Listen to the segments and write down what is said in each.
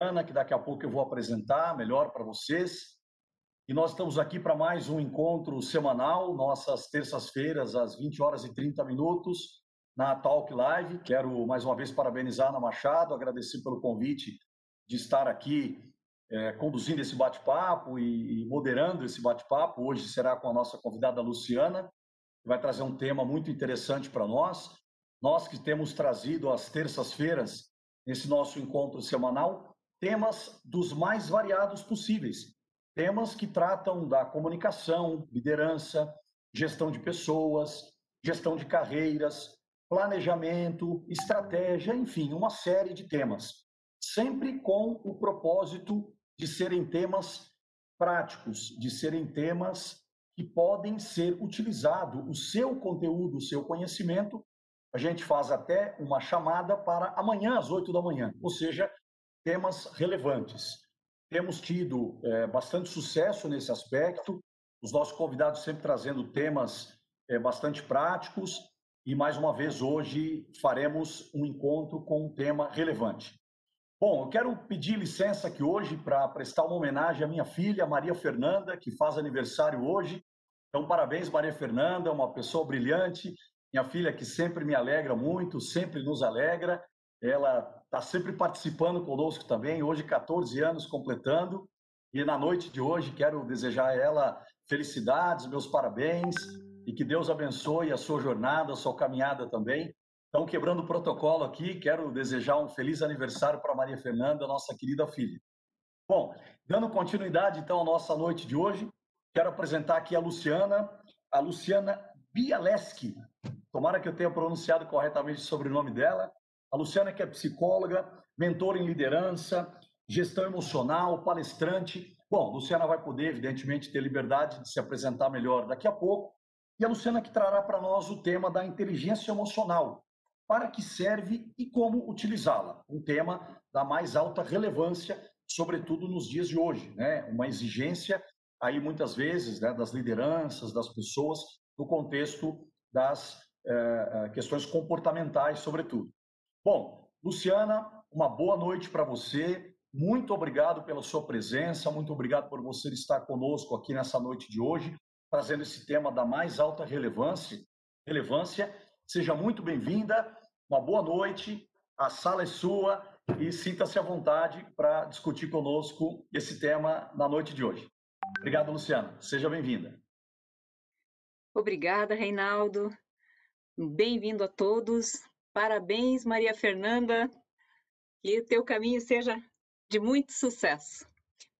Ana, que daqui a pouco eu vou apresentar melhor para vocês. E nós estamos aqui para mais um encontro semanal, nossas terças-feiras, às 20 horas e 30 minutos, na Talk Live. Quero mais uma vez parabenizar Ana Machado, agradecer pelo convite de estar aqui é, conduzindo esse bate-papo e, e moderando esse bate-papo. Hoje será com a nossa convidada Luciana, que vai trazer um tema muito interessante para nós. Nós que temos trazido às terças-feiras, nesse nosso encontro semanal, temas dos mais variados possíveis. Temas que tratam da comunicação, liderança, gestão de pessoas, gestão de carreiras, planejamento, estratégia, enfim, uma série de temas. Sempre com o propósito de serem temas práticos, de serem temas que podem ser utilizados, o seu conteúdo, o seu conhecimento. A gente faz até uma chamada para amanhã às oito da manhã, ou seja, temas relevantes. Temos tido é, bastante sucesso nesse aspecto, os nossos convidados sempre trazendo temas é, bastante práticos, e mais uma vez hoje faremos um encontro com um tema relevante. Bom, eu quero pedir licença aqui hoje para prestar uma homenagem à minha filha, Maria Fernanda, que faz aniversário hoje. Então, parabéns, Maria Fernanda, uma pessoa brilhante, minha filha que sempre me alegra muito, sempre nos alegra. Ela está sempre participando conosco também, hoje 14 anos completando. E na noite de hoje quero desejar a ela felicidades, meus parabéns e que Deus abençoe a sua jornada, a sua caminhada também. Então, quebrando o protocolo aqui, quero desejar um feliz aniversário para Maria Fernanda, nossa querida filha. Bom, dando continuidade então à nossa noite de hoje, quero apresentar aqui a Luciana, a Luciana Bialeski. Tomara que eu tenha pronunciado corretamente o sobrenome dela. A Luciana que é psicóloga, mentora em liderança, gestão emocional, palestrante. Bom, Luciana vai poder, evidentemente, ter liberdade de se apresentar melhor daqui a pouco. E a Luciana que trará para nós o tema da inteligência emocional, para que serve e como utilizá-la. Um tema da mais alta relevância, sobretudo nos dias de hoje, né? Uma exigência aí muitas vezes né, das lideranças, das pessoas, no contexto das eh, questões comportamentais, sobretudo. Bom, Luciana, uma boa noite para você. Muito obrigado pela sua presença, muito obrigado por você estar conosco aqui nessa noite de hoje, trazendo esse tema da mais alta relevância. relevância. Seja muito bem-vinda uma boa noite, a sala é sua e sinta-se à vontade para discutir conosco esse tema na noite de hoje. Obrigado, Luciana. Seja bem-vinda. Obrigada, Reinaldo. Bem-vindo a todos. Parabéns, Maria Fernanda. Que o teu caminho seja de muito sucesso.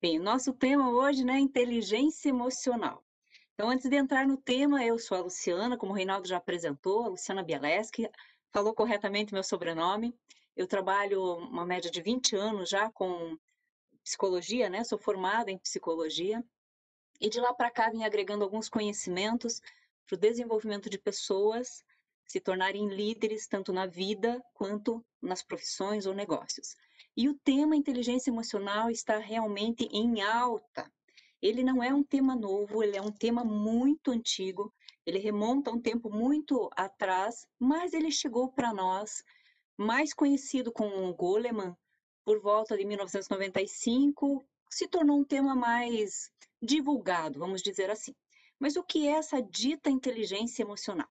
Bem, nosso tema hoje né, é inteligência emocional. Então, antes de entrar no tema, eu sou a Luciana, como o Reinaldo já apresentou, a Luciana Bialeski, falou corretamente meu sobrenome. Eu trabalho uma média de 20 anos já com psicologia, né? Sou formada em psicologia. E de lá para cá vim agregando alguns conhecimentos para o desenvolvimento de pessoas se tornarem líderes tanto na vida quanto nas profissões ou negócios. E o tema inteligência emocional está realmente em alta. Ele não é um tema novo, ele é um tema muito antigo, ele remonta a um tempo muito atrás, mas ele chegou para nós, mais conhecido como Goleman, por volta de 1995, se tornou um tema mais divulgado, vamos dizer assim. Mas o que é essa dita inteligência emocional?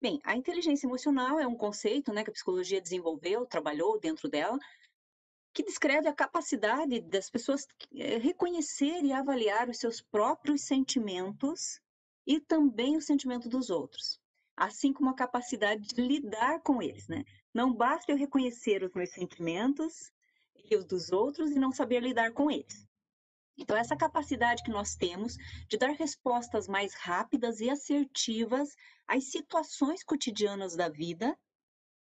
Bem, a inteligência emocional é um conceito né, que a psicologia desenvolveu, trabalhou dentro dela, que descreve a capacidade das pessoas eh, reconhecer e avaliar os seus próprios sentimentos e também o sentimento dos outros, assim como a capacidade de lidar com eles, né? Não basta eu reconhecer os meus sentimentos e os dos outros e não saber lidar com eles. Então, essa capacidade que nós temos de dar respostas mais rápidas e assertivas às situações cotidianas da vida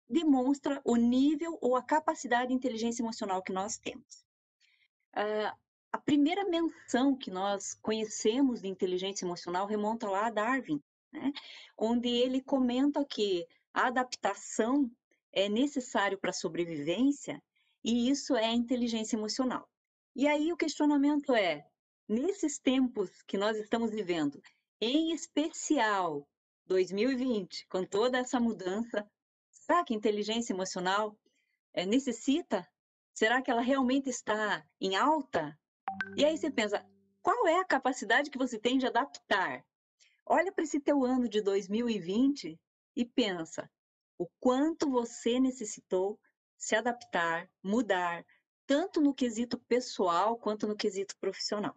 demonstra o nível ou a capacidade de inteligência emocional que nós temos. Uh, a primeira menção que nós conhecemos de inteligência emocional remonta lá a Darwin, né? onde ele comenta que a adaptação é necessário para a sobrevivência e isso é inteligência emocional. E aí o questionamento é: nesses tempos que nós estamos vivendo, em especial 2020, com toda essa mudança, será que inteligência emocional é, necessita Será que ela realmente está em alta? E aí você pensa, qual é a capacidade que você tem de adaptar? Olha para esse teu ano de 2020 e pensa o quanto você necessitou se adaptar, mudar, tanto no quesito pessoal quanto no quesito profissional.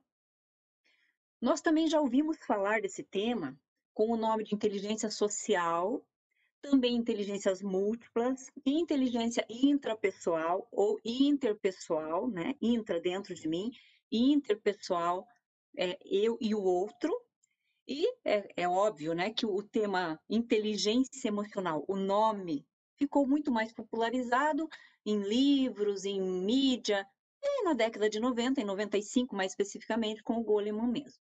Nós também já ouvimos falar desse tema com o nome de inteligência social, também inteligências múltiplas, inteligência intrapessoal ou interpessoal, né? Intra dentro de mim, interpessoal, é, eu e o outro. E é, é óbvio, né, que o tema inteligência emocional, o nome, ficou muito mais popularizado em livros, em mídia, e na década de 90, em 95 mais especificamente, com o Goleman mesmo.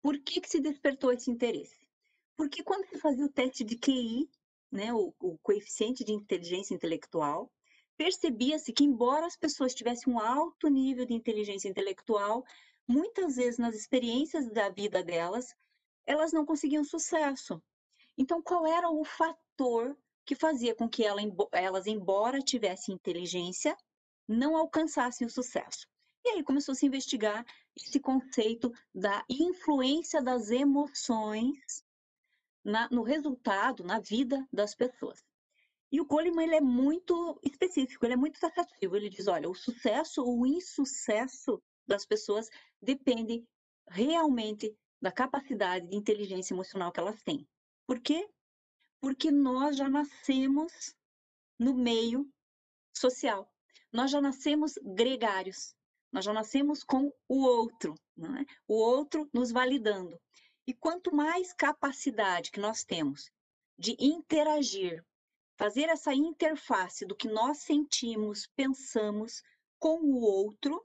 Por que, que se despertou esse interesse? Porque quando se fazia o teste de QI, né, o, o coeficiente de inteligência intelectual, percebia-se que, embora as pessoas tivessem um alto nível de inteligência intelectual, muitas vezes nas experiências da vida delas, elas não conseguiam sucesso. Então, qual era o fator que fazia com que elas, embora tivessem inteligência, não alcançassem o sucesso? E aí começou a se investigar esse conceito da influência das emoções na, no resultado, na vida das pessoas. E o Goleman ele é muito específico, ele é muito taxativo. Ele diz, olha, o sucesso ou o insucesso das pessoas depende realmente da capacidade de inteligência emocional que elas têm. Por quê? Porque nós já nascemos no meio social. Nós já nascemos gregários. Nós já nascemos com o outro, é? o outro nos validando. E quanto mais capacidade que nós temos de interagir, fazer essa interface do que nós sentimos, pensamos com o outro,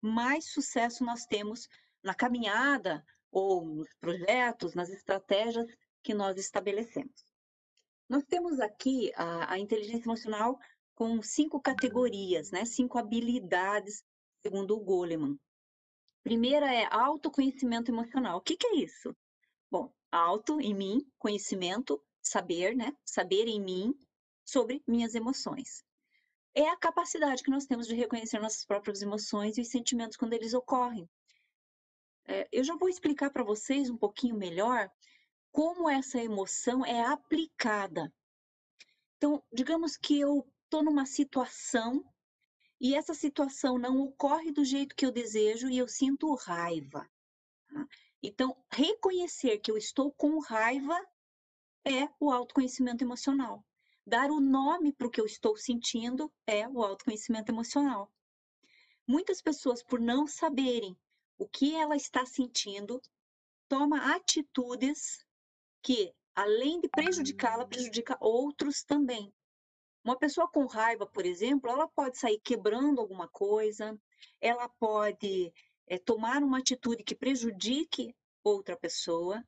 mais sucesso nós temos na caminhada ou nos projetos, nas estratégias que nós estabelecemos. Nós temos aqui a, a inteligência emocional com cinco categorias, né? cinco habilidades segundo o Goleman. Primeira é autoconhecimento emocional. O que, que é isso? Bom, auto em mim, conhecimento, saber, né? Saber em mim sobre minhas emoções. É a capacidade que nós temos de reconhecer nossas próprias emoções e os sentimentos quando eles ocorrem. É, eu já vou explicar para vocês um pouquinho melhor como essa emoção é aplicada. Então, digamos que eu estou numa situação e essa situação não ocorre do jeito que eu desejo e eu sinto raiva. Tá? Então, reconhecer que eu estou com raiva é o autoconhecimento emocional. Dar o nome para o que eu estou sentindo é o autoconhecimento emocional. Muitas pessoas, por não saberem o que ela está sentindo, toma atitudes que, além de prejudicá-la, prejudica outros também. Uma pessoa com raiva, por exemplo, ela pode sair quebrando alguma coisa, ela pode é, tomar uma atitude que prejudique outra pessoa,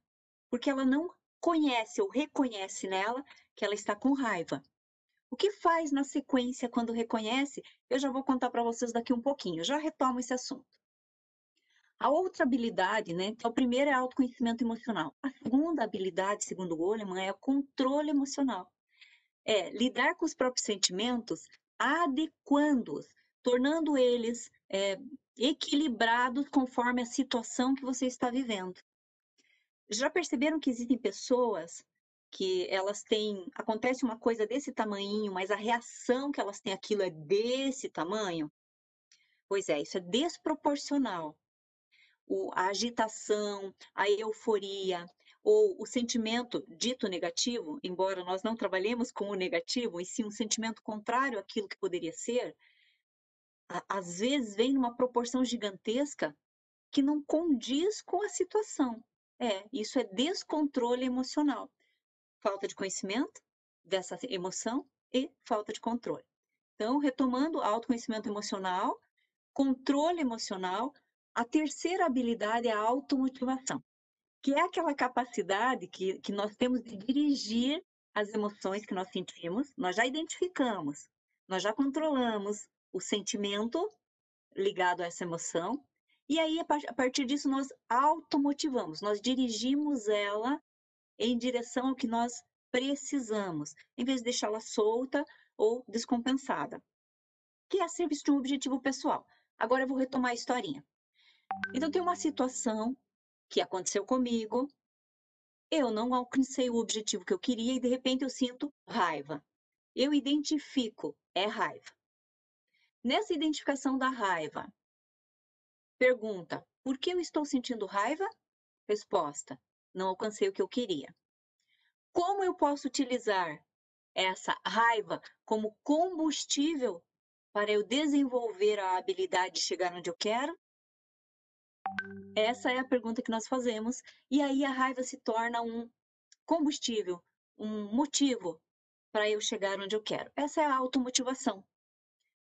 porque ela não conhece ou reconhece nela que ela está com raiva. O que faz na sequência quando reconhece, eu já vou contar para vocês daqui um pouquinho, já retomo esse assunto. A outra habilidade, né? Então, a primeira é autoconhecimento emocional. A segunda habilidade, segundo Goleman, é o controle emocional é lidar com os próprios sentimentos, adequando-os, tornando eles é, equilibrados conforme a situação que você está vivendo. Já perceberam que existem pessoas que elas têm, acontece uma coisa desse tamanho, mas a reação que elas têm aquilo é desse tamanho? Pois é, isso é desproporcional. O, a agitação, a euforia, ou o sentimento dito negativo, embora nós não trabalhemos com o negativo, e sim um sentimento contrário àquilo que poderia ser, às vezes vem numa proporção gigantesca que não condiz com a situação. É, isso é descontrole emocional. Falta de conhecimento dessa emoção e falta de controle. Então, retomando autoconhecimento emocional, controle emocional, a terceira habilidade é a automotivação que é aquela capacidade que, que nós temos de dirigir as emoções que nós sentimos, nós já identificamos, nós já controlamos o sentimento ligado a essa emoção, e aí a partir disso nós automotivamos, nós dirigimos ela em direção ao que nós precisamos, em vez de deixá-la solta ou descompensada. que é a serviço de um objetivo pessoal. Agora eu vou retomar a historinha. Então, tem uma situação que aconteceu comigo, eu não alcancei o objetivo que eu queria e de repente eu sinto raiva. Eu identifico, é raiva. Nessa identificação da raiva, pergunta: por que eu estou sentindo raiva? Resposta: não alcancei o que eu queria. Como eu posso utilizar essa raiva como combustível para eu desenvolver a habilidade de chegar onde eu quero? Essa é a pergunta que nós fazemos, e aí a raiva se torna um combustível, um motivo para eu chegar onde eu quero. Essa é a automotivação.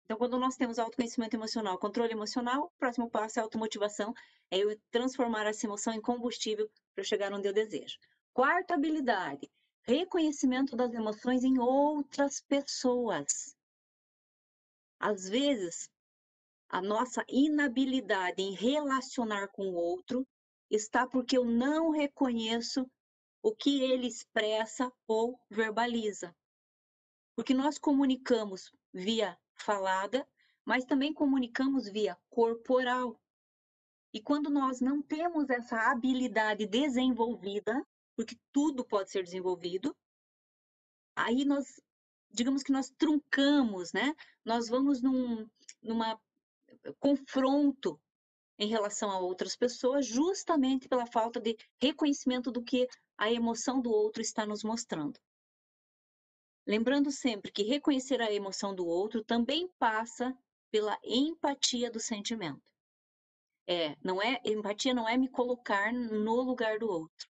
Então, quando nós temos autoconhecimento emocional, controle emocional, o próximo passo é a automotivação, é eu transformar essa emoção em combustível para eu chegar onde eu desejo. Quarta habilidade, reconhecimento das emoções em outras pessoas. Às vezes, a nossa inabilidade em relacionar com o outro está porque eu não reconheço o que ele expressa ou verbaliza. Porque nós comunicamos via falada, mas também comunicamos via corporal. E quando nós não temos essa habilidade desenvolvida, porque tudo pode ser desenvolvido, aí nós, digamos que nós truncamos, né? Nós vamos num, numa confronto em relação a outras pessoas, justamente pela falta de reconhecimento do que a emoção do outro está nos mostrando. Lembrando sempre que reconhecer a emoção do outro também passa pela empatia do sentimento. É, não é empatia não é me colocar no lugar do outro.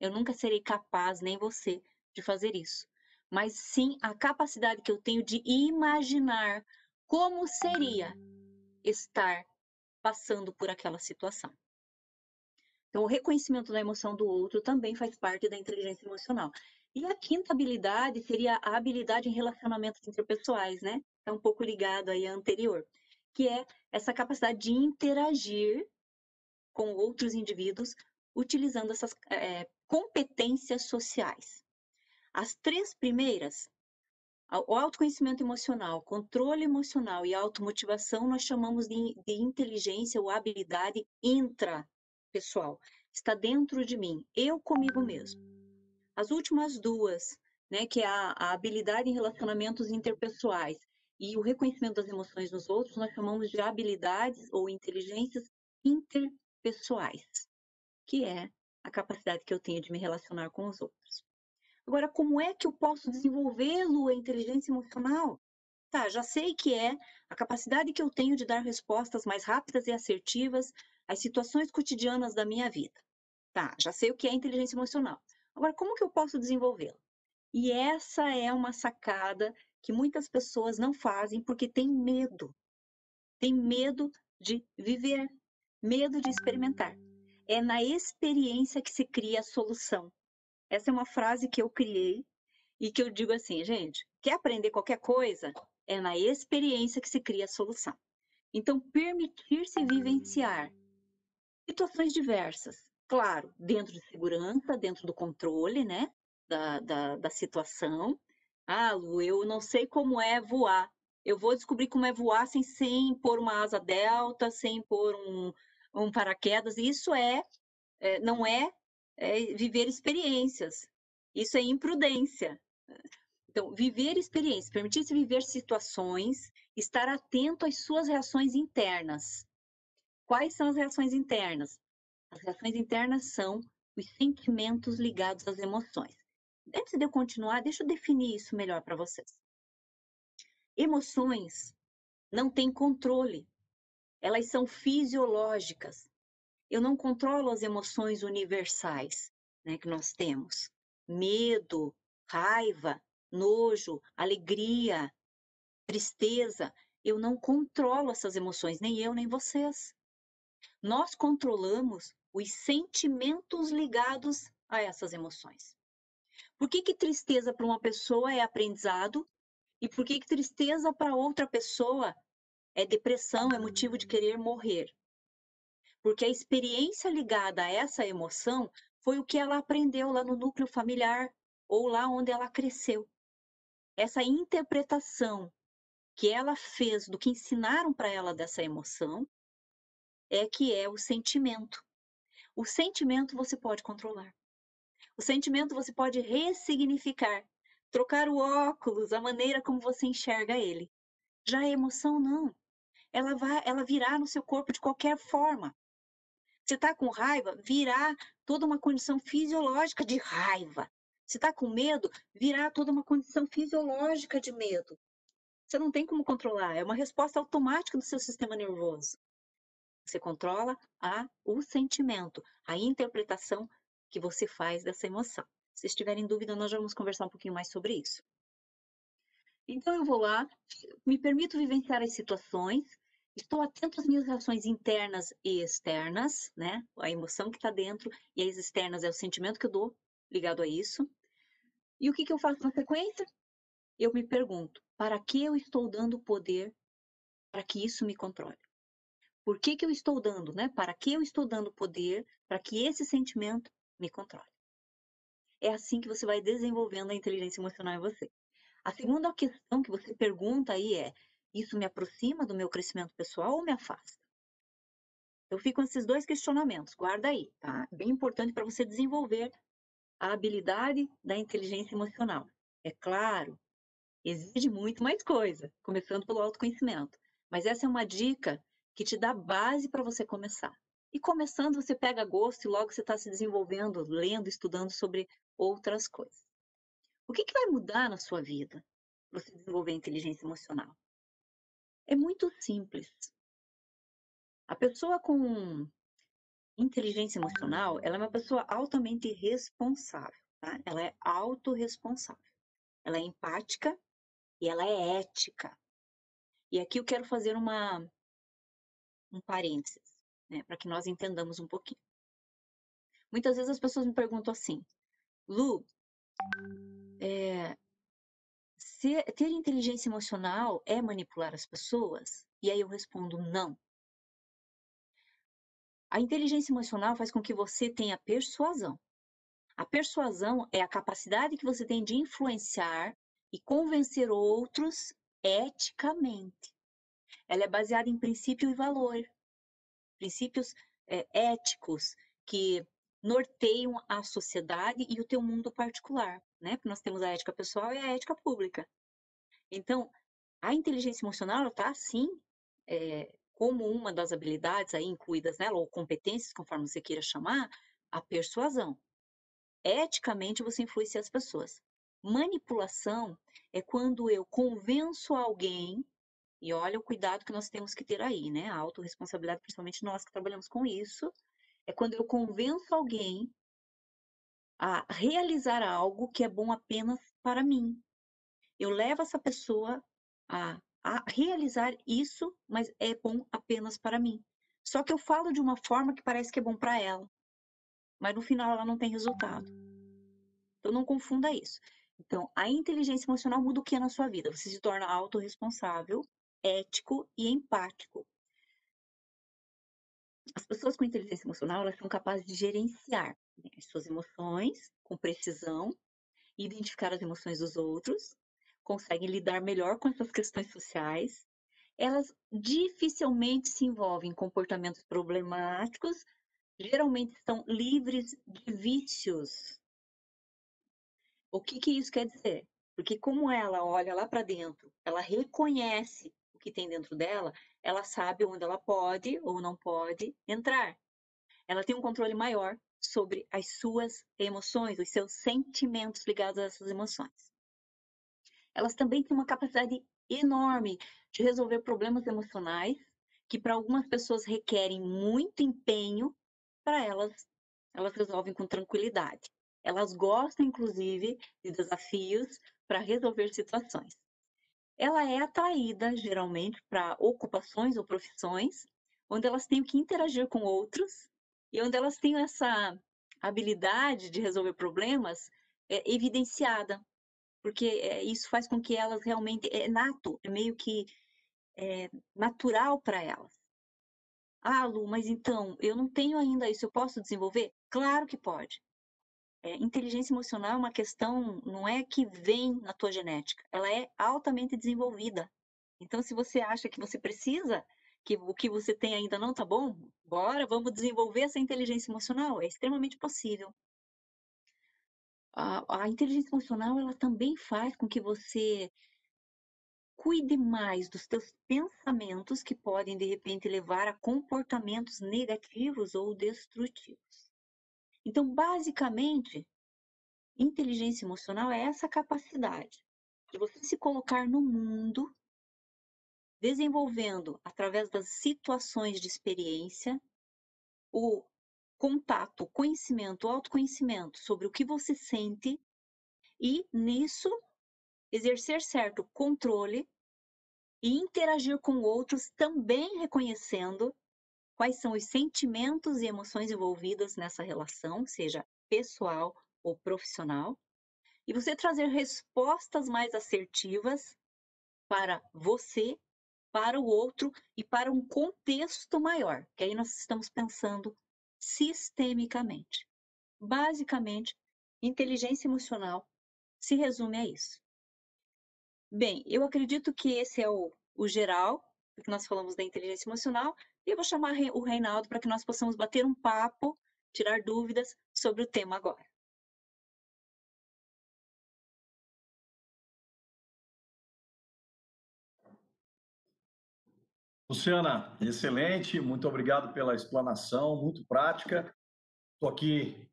Eu nunca serei capaz nem você de fazer isso, mas sim a capacidade que eu tenho de imaginar como seria estar passando por aquela situação. Então, o reconhecimento da emoção do outro também faz parte da inteligência emocional. E a quinta habilidade seria a habilidade em relacionamentos interpessoais, né? É um pouco ligado aí à anterior, que é essa capacidade de interagir com outros indivíduos utilizando essas é, competências sociais. As três primeiras o autoconhecimento emocional, controle emocional e automotivação nós chamamos de, de inteligência ou habilidade intrapessoal. Está dentro de mim, eu comigo mesmo. As últimas duas, né, que é a, a habilidade em relacionamentos interpessoais e o reconhecimento das emoções nos outros, nós chamamos de habilidades ou inteligências interpessoais, que é a capacidade que eu tenho de me relacionar com os outros. Agora, como é que eu posso desenvolvê-lo, a inteligência emocional? Tá, já sei que é a capacidade que eu tenho de dar respostas mais rápidas e assertivas às situações cotidianas da minha vida. Tá, já sei o que é inteligência emocional. Agora, como que eu posso desenvolvê-la? E essa é uma sacada que muitas pessoas não fazem porque têm medo. Tem medo de viver, medo de experimentar. É na experiência que se cria a solução. Essa é uma frase que eu criei e que eu digo assim, gente, quer aprender qualquer coisa? É na experiência que se cria a solução. Então, permitir-se vivenciar situações diversas, claro, dentro de segurança, dentro do controle, né, da, da, da situação. Ah, Lu, eu não sei como é voar. Eu vou descobrir como é voar sem, sem pôr uma asa delta, sem pôr um, um paraquedas. Isso é, é não é é viver experiências. Isso é imprudência. Então, viver experiências, permitir-se viver situações, estar atento às suas reações internas. Quais são as reações internas? As reações internas são os sentimentos ligados às emoções. Antes de eu continuar, deixa eu definir isso melhor para vocês. Emoções não têm controle. Elas são fisiológicas eu não controlo as emoções universais né, que nós temos. Medo, raiva, nojo, alegria, tristeza. Eu não controlo essas emoções, nem eu, nem vocês. Nós controlamos os sentimentos ligados a essas emoções. Por que, que tristeza para uma pessoa é aprendizado e por que, que tristeza para outra pessoa é depressão, é motivo de querer morrer? Porque a experiência ligada a essa emoção foi o que ela aprendeu lá no núcleo familiar ou lá onde ela cresceu. Essa interpretação que ela fez, do que ensinaram para ela dessa emoção, é que é o sentimento. O sentimento você pode controlar. O sentimento você pode ressignificar, trocar o óculos, a maneira como você enxerga ele. Já a emoção não. Ela vai, ela virá no seu corpo de qualquer forma. Você está com raiva, virá toda uma condição fisiológica de raiva. Se está com medo, virá toda uma condição fisiológica de medo. Você não tem como controlar, é uma resposta automática do seu sistema nervoso. Você controla a, o sentimento, a interpretação que você faz dessa emoção. Se estiverem dúvida, nós vamos conversar um pouquinho mais sobre isso. Então eu vou lá, me permito vivenciar as situações, estou atento às minhas reações internas e externas, né? A emoção que está dentro e as externas é o sentimento que eu dou ligado a isso. E o que, que eu faço na sequência? Eu me pergunto, para que eu estou dando poder para que isso me controle? Por que, que eu estou dando, né? Para que eu estou dando poder para que esse sentimento me controle? É assim que você vai desenvolvendo a inteligência emocional em você. A segunda questão que você pergunta aí é: isso me aproxima do meu crescimento pessoal ou me afasta? Eu fico com esses dois questionamentos, guarda aí, tá? Bem importante para você desenvolver a habilidade da inteligência emocional. É claro, exige muito mais coisa, começando pelo autoconhecimento. Mas essa é uma dica que te dá base para você começar. E começando, você pega gosto e logo você está se desenvolvendo, lendo, estudando sobre outras coisas. O que, que vai mudar na sua vida você desenvolver a inteligência emocional? É muito simples. A pessoa com inteligência emocional, ela é uma pessoa altamente responsável, tá? Ela é autorresponsável. Ela é empática e ela é ética. E aqui eu quero fazer uma um parênteses, né, para que nós entendamos um pouquinho. Muitas vezes as pessoas me perguntam assim, Lu, é, ser, ter inteligência emocional é manipular as pessoas? E aí eu respondo, não. A inteligência emocional faz com que você tenha persuasão. A persuasão é a capacidade que você tem de influenciar e convencer outros eticamente. Ela é baseada em princípio e valor, princípios é, éticos que norteiam a sociedade e o teu mundo particular, né? Porque nós temos a ética pessoal e a ética pública. Então, a inteligência emocional está sim é, como uma das habilidades aí incluídas nela ou competências, conforme você queira chamar, a persuasão. Eticamente você influencia as pessoas. Manipulação é quando eu convenço alguém e olha o cuidado que nós temos que ter aí, né? A autorresponsabilidade, principalmente nós que trabalhamos com isso, é quando eu convenço alguém a realizar algo que é bom apenas para mim. Eu levo essa pessoa a, a realizar isso, mas é bom apenas para mim. Só que eu falo de uma forma que parece que é bom para ela, mas no final ela não tem resultado. Então não confunda isso. Então, a inteligência emocional muda o que na sua vida? Você se torna autorresponsável ético e empático. As pessoas com inteligência emocional, elas são capazes de gerenciar suas emoções com precisão, identificar as emoções dos outros, conseguem lidar melhor com essas questões sociais. Elas dificilmente se envolvem em comportamentos problemáticos, geralmente estão livres de vícios. O que, que isso quer dizer? Porque como ela olha lá para dentro, ela reconhece que tem dentro dela, ela sabe onde ela pode ou não pode entrar. Ela tem um controle maior sobre as suas emoções, os seus sentimentos ligados a essas emoções. Elas também têm uma capacidade enorme de resolver problemas emocionais que para algumas pessoas requerem muito empenho, para elas elas resolvem com tranquilidade. Elas gostam inclusive de desafios para resolver situações ela é atraída geralmente para ocupações ou profissões onde elas têm que interagir com outros e onde elas têm essa habilidade de resolver problemas é, evidenciada, porque é, isso faz com que elas realmente é nato, é meio que é, natural para elas. Ah, Lu, mas então eu não tenho ainda isso, eu posso desenvolver? Claro que pode. É, inteligência emocional é uma questão, não é que vem na tua genética, ela é altamente desenvolvida. Então, se você acha que você precisa, que o que você tem ainda não tá bom, bora, vamos desenvolver essa inteligência emocional. É extremamente possível. A, a inteligência emocional, ela também faz com que você cuide mais dos teus pensamentos que podem de repente levar a comportamentos negativos ou destrutivos. Então, basicamente, inteligência emocional é essa capacidade de você se colocar no mundo desenvolvendo através das situações de experiência o contato, conhecimento, autoconhecimento sobre o que você sente e nisso exercer certo controle e interagir com outros também reconhecendo quais são os sentimentos e emoções envolvidas nessa relação, seja pessoal ou profissional, e você trazer respostas mais assertivas para você, para o outro e para um contexto maior, que aí nós estamos pensando sistemicamente. Basicamente, inteligência emocional se resume a isso. Bem, eu acredito que esse é o, o geral, porque nós falamos da inteligência emocional, e eu vou chamar o Reinaldo para que nós possamos bater um papo, tirar dúvidas sobre o tema agora. Luciana, excelente, muito obrigado pela explanação, muito prática. Estou aqui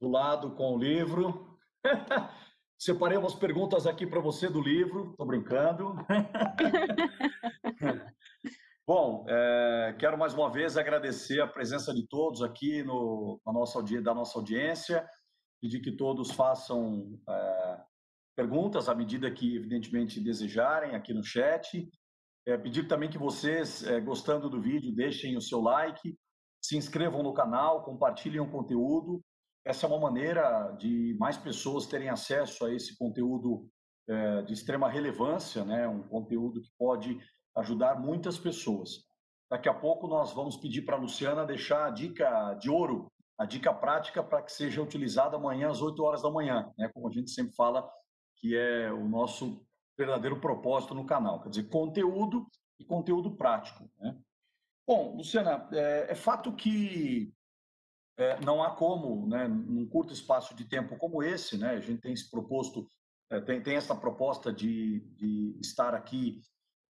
do lado com o livro. Separei umas perguntas aqui para você do livro, estou brincando. Bom, é, quero mais uma vez agradecer a presença de todos aqui no, na nossa, da nossa audiência, pedir que todos façam é, perguntas à medida que, evidentemente, desejarem aqui no chat. É, pedir também que vocês, é, gostando do vídeo, deixem o seu like, se inscrevam no canal, compartilhem o conteúdo essa é uma maneira de mais pessoas terem acesso a esse conteúdo é, de extrema relevância, né? um conteúdo que pode ajudar muitas pessoas. Daqui a pouco nós vamos pedir para a Luciana deixar a dica de ouro, a dica prática para que seja utilizada amanhã às 8 horas da manhã, né? como a gente sempre fala, que é o nosso verdadeiro propósito no canal, quer dizer, conteúdo e conteúdo prático. Né? Bom, Luciana, é, é fato que é, não há como, né, num curto espaço de tempo como esse, né, a gente tem se proposto, é, tem, tem essa proposta de, de estar aqui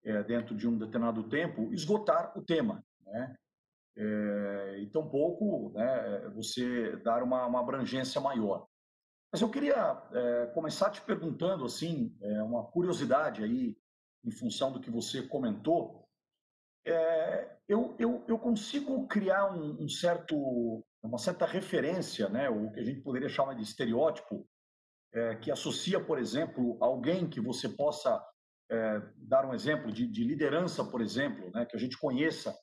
é, dentro de um determinado tempo, esgotar o tema, né, é, e tampouco né, você dar uma, uma abrangência maior. Mas eu queria é, começar te perguntando, assim, é, uma curiosidade aí, em função do que você comentou, é, eu, eu, eu, consigo criar um, um, certo uma certa referência, né, o que a gente poderia chamar de estereótipo, é, que associa, por exemplo, alguém que você possa é, dar um exemplo de, de, liderança, por exemplo, né, que a gente conheça.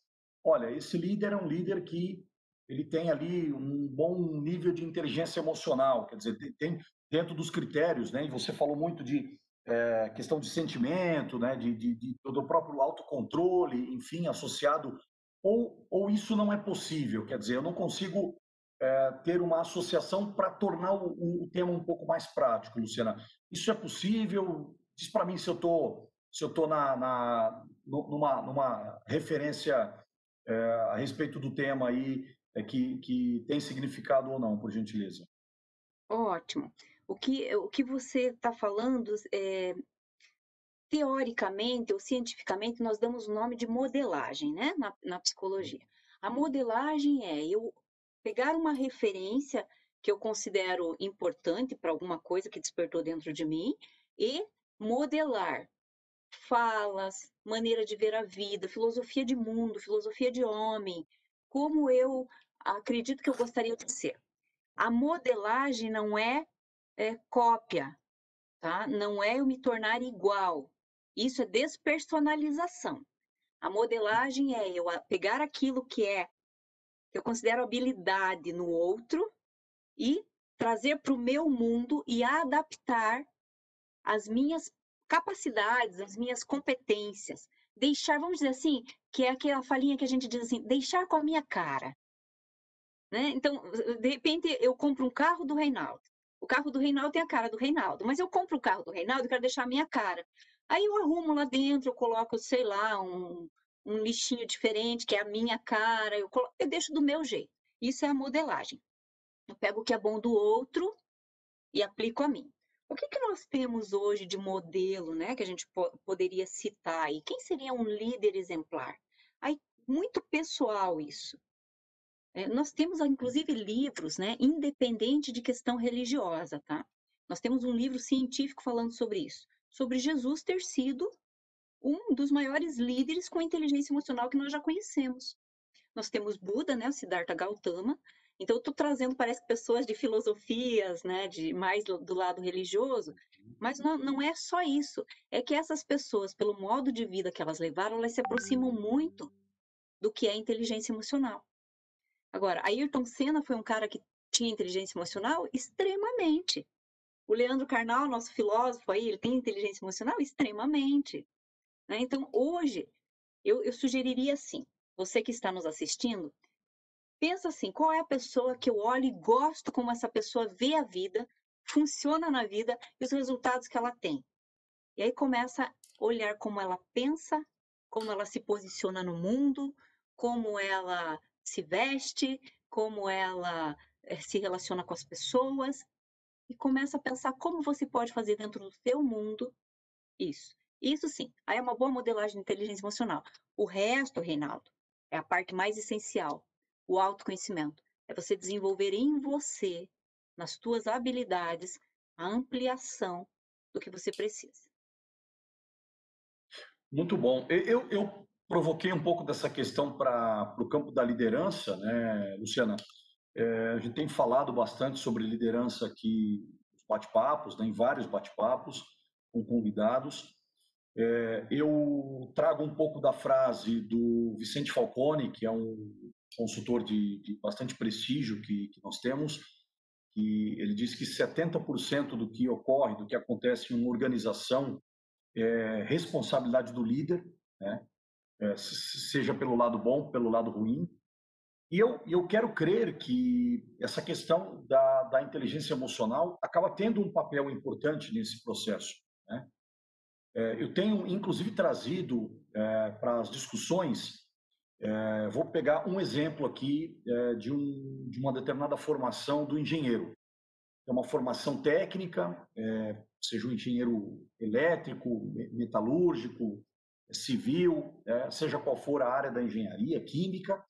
Olha, esse líder é um líder que ele tem ali um bom nível de inteligência emocional, quer dizer, tem dentro dos critérios, né, e você falou muito de é, questão de sentimento, né, de, de, de, do próprio autocontrole, enfim, associado ou, ou isso não é possível? Quer dizer, eu não consigo é, ter uma associação para tornar o, o, tema um pouco mais prático, Luciana. Isso é possível? Diz para mim se eu estou se eu estou na, na, numa, numa referência é, a respeito do tema aí que, que tem significado ou não, por gentileza. Ótimo. O que, o que você está falando é, teoricamente ou cientificamente, nós damos o nome de modelagem, né, na, na psicologia. A modelagem é eu pegar uma referência que eu considero importante para alguma coisa que despertou dentro de mim e modelar falas, maneira de ver a vida, filosofia de mundo, filosofia de homem, como eu acredito que eu gostaria de ser. A modelagem não é, é cópia, tá? Não é eu me tornar igual. Isso é despersonalização. A modelagem é eu pegar aquilo que é que eu considero habilidade no outro e trazer para o meu mundo e adaptar as minhas capacidades, as minhas competências. Deixar, vamos dizer assim, que é aquela falinha que a gente diz assim, deixar com a minha cara. Né? Então, de repente, eu compro um carro do Reinaldo. O carro do Reinaldo tem a cara do Reinaldo, mas eu compro o carro do Reinaldo e quero deixar a minha cara. Aí eu arrumo lá dentro, eu coloco, sei lá, um, um lixinho diferente, que é a minha cara, eu, eu deixo do meu jeito. Isso é a modelagem. Eu pego o que é bom do outro e aplico a mim. O que, que nós temos hoje de modelo, né, que a gente po poderia citar? E quem seria um líder exemplar? Aí, muito pessoal isso. É, nós temos, inclusive, livros, né, independente de questão religiosa, tá? Nós temos um livro científico falando sobre isso, sobre Jesus ter sido um dos maiores líderes com inteligência emocional que nós já conhecemos. Nós temos Buda, né, o Siddhartha Gautama. Então, eu estou trazendo, parece pessoas de filosofias, né, de mais do, do lado religioso, mas não, não é só isso. É que essas pessoas, pelo modo de vida que elas levaram, elas se aproximam muito do que é inteligência emocional. Agora, Ayrton Senna foi um cara que tinha inteligência emocional extremamente. O Leandro Carnal, nosso filósofo aí, ele tem inteligência emocional extremamente. Né? Então, hoje, eu, eu sugeriria assim, você que está nos assistindo, pensa assim, qual é a pessoa que eu olho e gosto como essa pessoa vê a vida, funciona na vida e os resultados que ela tem. E aí começa a olhar como ela pensa, como ela se posiciona no mundo, como ela se veste, como ela eh, se relaciona com as pessoas e começa a pensar como você pode fazer dentro do seu mundo isso. Isso sim, aí é uma boa modelagem de inteligência emocional. O resto, Reinaldo, é a parte mais essencial, o autoconhecimento. É você desenvolver em você, nas suas habilidades, a ampliação do que você precisa. Muito bom. Eu, eu provoquei um pouco dessa questão para o campo da liderança, né, Luciana? É, a gente tem falado bastante sobre liderança aqui bate-papos, né, em vários bate-papos com convidados. É, eu trago um pouco da frase do Vicente Falcone, que é um consultor de, de bastante prestígio que, que nós temos, que ele diz que 70% do que ocorre, do que acontece em uma organização, é responsabilidade do líder, né? é, seja pelo lado bom, pelo lado ruim. E eu, eu quero crer que essa questão da, da inteligência emocional acaba tendo um papel importante nesse processo. Né? É, eu tenho, inclusive, trazido é, para as discussões, é, vou pegar um exemplo aqui é, de, um, de uma determinada formação do engenheiro. É uma formação técnica, é, seja um engenheiro elétrico, metalúrgico, civil, é, seja qual for a área da engenharia, química,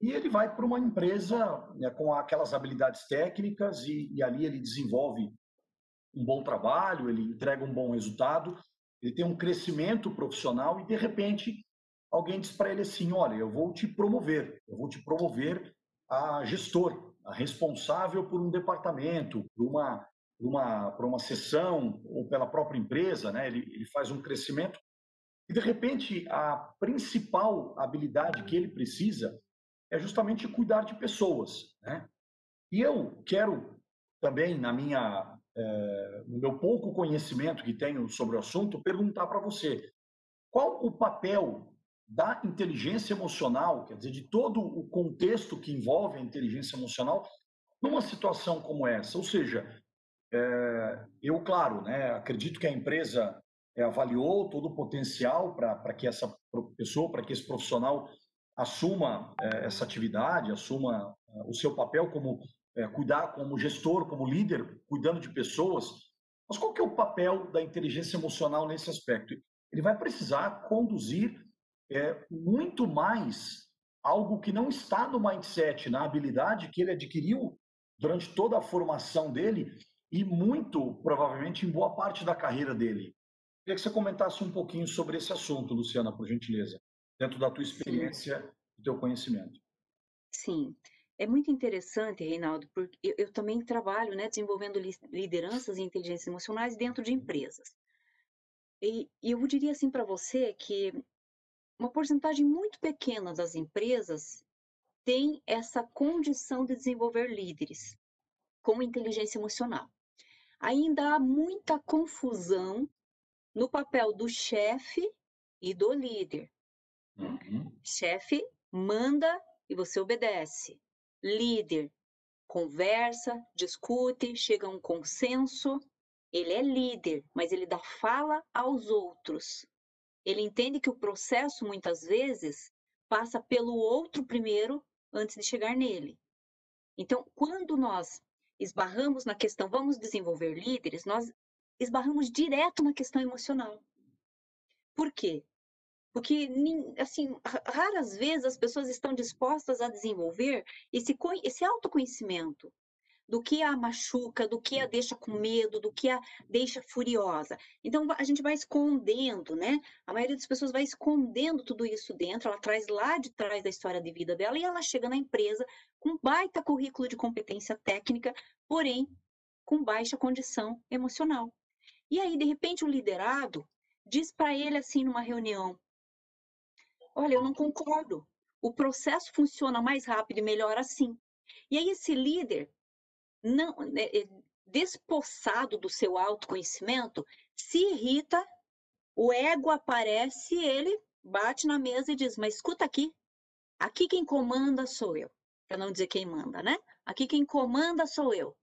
e ele vai para uma empresa né, com aquelas habilidades técnicas e, e, ali ele desenvolve um bom trabalho, ele entrega um bom resultado, ele tem um crescimento profissional e de repente alguém diz para ele assim, olha, eu vou te promover, eu vou te promover a gestor, a responsável por um departamento, por uma por uma, por uma sessão ou pela própria empresa, né? ele, ele faz um crescimento e, de repente, a principal habilidade que ele precisa é justamente cuidar de pessoas. Né? E eu quero também, na minha, é, no meu pouco conhecimento que tenho sobre o assunto, perguntar para você qual o papel da inteligência emocional, quer dizer, de todo o contexto que envolve a inteligência emocional numa situação como essa. Ou seja, é, eu, claro, né, acredito que a empresa é, avaliou todo o potencial para que essa pessoa, para que esse profissional assuma é, essa atividade, assuma é, o seu papel como é, cuidar como gestor, como líder, cuidando de pessoas. Mas qual que é o papel da inteligência emocional nesse aspecto? Ele vai precisar conduzir é, muito mais algo que não está no mindset, na habilidade que ele adquiriu durante toda a formação dele e muito provavelmente em boa parte da carreira dele. Queria que você comentasse um pouquinho sobre esse assunto, Luciana, por gentileza, dentro da tua experiência Sim. e teu conhecimento. Sim, é muito interessante, Reinaldo, porque eu, eu também trabalho né, desenvolvendo lideranças e inteligências emocionais dentro de empresas. E, e eu diria assim para você que uma porcentagem muito pequena das empresas tem essa condição de desenvolver líderes com inteligência emocional. Ainda há muita confusão no papel do chefe e do líder. Uhum. Chefe manda e você obedece. Líder conversa, discute, chega a um consenso Ele é líder, mas ele dá fala aos outros. Ele entende que o processo, muitas vezes, passa pelo outro primeiro antes de chegar nele. Então, quando nós esbarramos na questão vamos desenvolver líderes, nós esbarramos direto na questão emocional. Por quê? Porque, assim, raras vezes as pessoas estão dispostas a desenvolver esse, esse autoconhecimento do que a machuca, do que a deixa com medo, do que a deixa furiosa. Então a gente vai escondendo, né? A maioria das pessoas vai escondendo tudo isso dentro, ela traz lá de trás da história de vida dela e ela chega na empresa com baita currículo de competência técnica, porém com baixa condição emocional. E aí, de repente, o liderado diz para ele assim numa reunião: Olha, eu não concordo. O processo funciona mais rápido e melhor assim. E aí esse líder não né, é, despossado do seu autoconhecimento, se irrita, o ego aparece, ele bate na mesa e diz: Mas escuta aqui, aqui quem comanda sou eu. Para não dizer quem manda, né? Aqui quem comanda sou eu.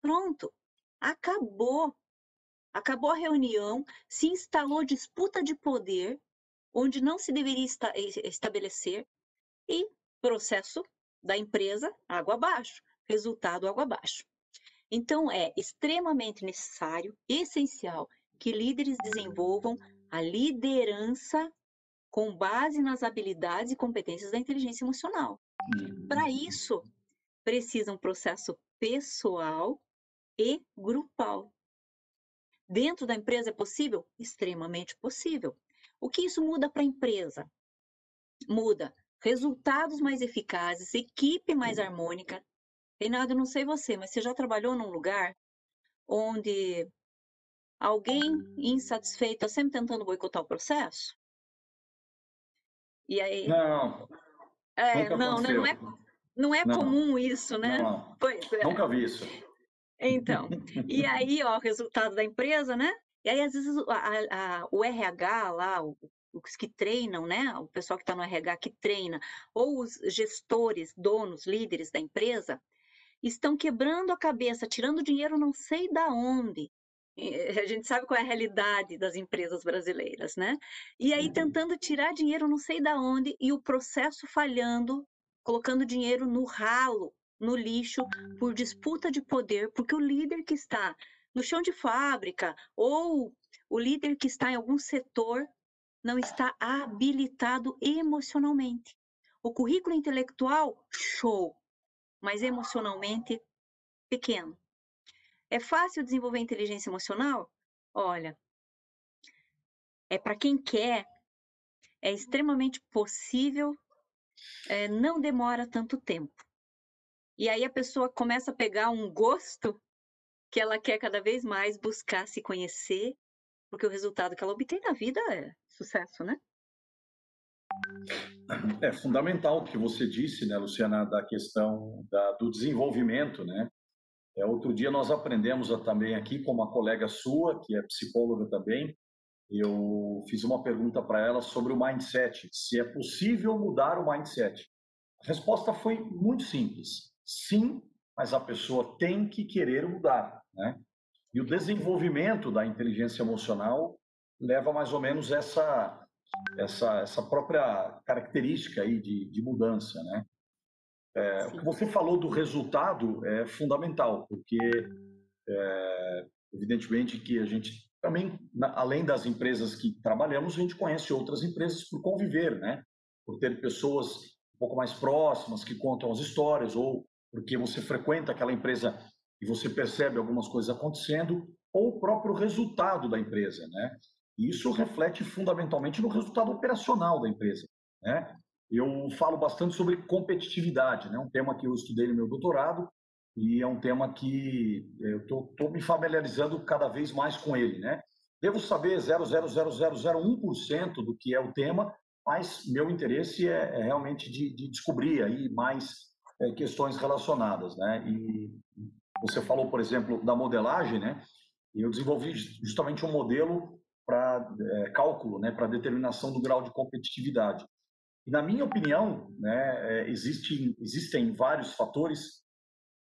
Pronto, acabou. Acabou a reunião, se instalou disputa de poder, onde não se deveria esta estabelecer, e processo da empresa água abaixo resultado água abaixo. Então, é extremamente necessário, essencial, que líderes desenvolvam a liderança com base nas habilidades e competências da inteligência emocional. Para uhum. isso, precisa um processo pessoal e grupal. Dentro da empresa é possível? Extremamente possível. O que isso muda para a empresa? Muda resultados mais eficazes, equipe mais harmônica, Reinaldo, não sei você, mas você já trabalhou num lugar onde alguém insatisfeito está sempre tentando boicotar o processo? E aí. Não. É, não, não é, não é não. comum isso, né? Não, pois é. Nunca vi isso. Então, e aí, ó, o resultado da empresa, né? E aí, às vezes, a, a, o RH lá, o, os que treinam, né? O pessoal que está no RH que treina, ou os gestores, donos, líderes da empresa, estão quebrando a cabeça, tirando dinheiro não sei da onde. A gente sabe qual é a realidade das empresas brasileiras, né? E aí uhum. tentando tirar dinheiro não sei da onde e o processo falhando, colocando dinheiro no ralo, no lixo, por disputa de poder, porque o líder que está no chão de fábrica ou o líder que está em algum setor não está habilitado emocionalmente. O currículo intelectual, show mas emocionalmente pequeno. É fácil desenvolver inteligência emocional? Olha, é para quem quer, é extremamente possível, é, não demora tanto tempo. E aí a pessoa começa a pegar um gosto que ela quer cada vez mais buscar se conhecer, porque o resultado que ela obtém na vida é sucesso, né? É fundamental o que você disse, né, Luciana, da questão da, do desenvolvimento, né? É, outro dia nós aprendemos também aqui com uma colega sua, que é psicóloga também, eu fiz uma pergunta para ela sobre o mindset, se é possível mudar o mindset. A resposta foi muito simples. Sim, mas a pessoa tem que querer mudar, né? E o desenvolvimento da inteligência emocional leva mais ou menos essa essa, essa própria característica aí de, de mudança, né? É, o que você falou do resultado é fundamental, porque é, evidentemente que a gente também, além das empresas que trabalhamos, a gente conhece outras empresas por conviver, né? Por ter pessoas um pouco mais próximas que contam as histórias, ou porque você frequenta aquela empresa e você percebe algumas coisas acontecendo, ou o próprio resultado da empresa, né? E isso reflete fundamentalmente no resultado operacional da empresa. Né? Eu falo bastante sobre competitividade, né? um tema que eu estudei no meu doutorado e é um tema que eu estou me familiarizando cada vez mais com ele. Né? Devo saber 0,00001% do que é o tema, mas meu interesse é, é realmente de, de, descobrir aí mais é, questões relacionadas. Né? E você falou, por exemplo, da modelagem, né? eu desenvolvi justamente um modelo para é, cálculo, né, para determinação do grau de competitividade. E na minha opinião, né, é, existem, existem vários fatores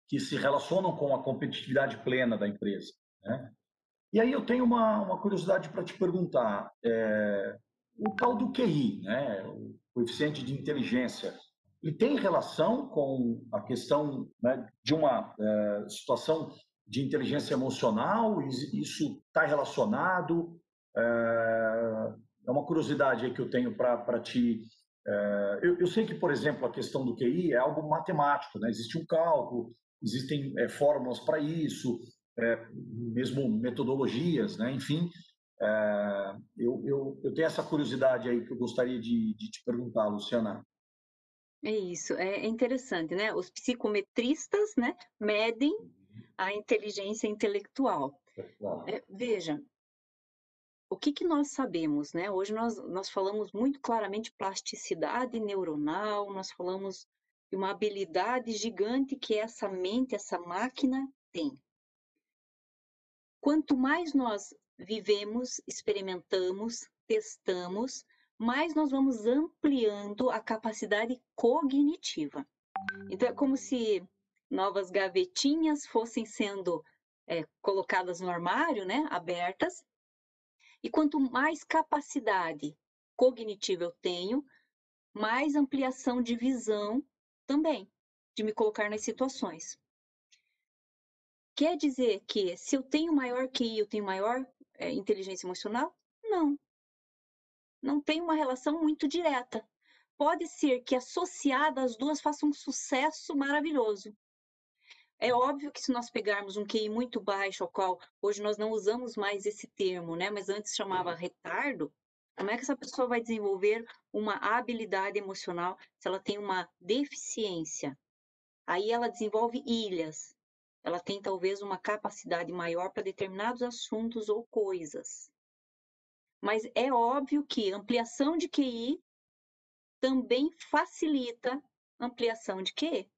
que se relacionam com a competitividade plena da empresa. Né? E aí eu tenho uma, uma curiosidade para te perguntar. É, o tal do QI, né, o coeficiente de inteligência, ele tem relação com a questão né, de uma é, situação de inteligência emocional? Isso está relacionado? É, é uma curiosidade aí que eu tenho para te. É, eu, sei que, por exemplo, a questão do QI é algo matemático, né? existe um cálculo, existem é, fórmulas para isso, mesmo metodologias, né? enfim. Eu, eu, eu, tenho essa curiosidade aí que eu gostaria de, de te perguntar, Luciana. É isso, é interessante, né? Os psicometristas né, medem a inteligência intelectual. É, veja, o que, que nós sabemos, né? Hoje nós, nós falamos muito claramente plasticidade neuronal, nós falamos de uma habilidade gigante que essa mente, essa máquina tem. Quanto mais nós vivemos, experimentamos, testamos, mais nós vamos ampliando a capacidade cognitiva. Então, é como se novas gavetinhas fossem sendo é, colocadas no armário, né, abertas, e quanto mais capacidade cognitiva eu tenho, mais ampliação de visão também, de me colocar nas situações. Quer dizer que se eu tenho maior QI, eu tenho maior é, inteligência emocional? Não. Não tem uma relação muito direta. Pode ser que associada as duas façam um sucesso maravilhoso. É óbvio que se nós pegarmos um QI muito baixo, ao qual hoje nós não usamos mais esse termo, né? Mas antes chamava retardo, como é que essa pessoa vai desenvolver uma habilidade emocional se ela tem uma deficiência? Aí ela desenvolve ilhas. Ela tem talvez uma capacidade maior para determinados assuntos ou coisas. Mas é óbvio que ampliação de QI também facilita ampliação de QE.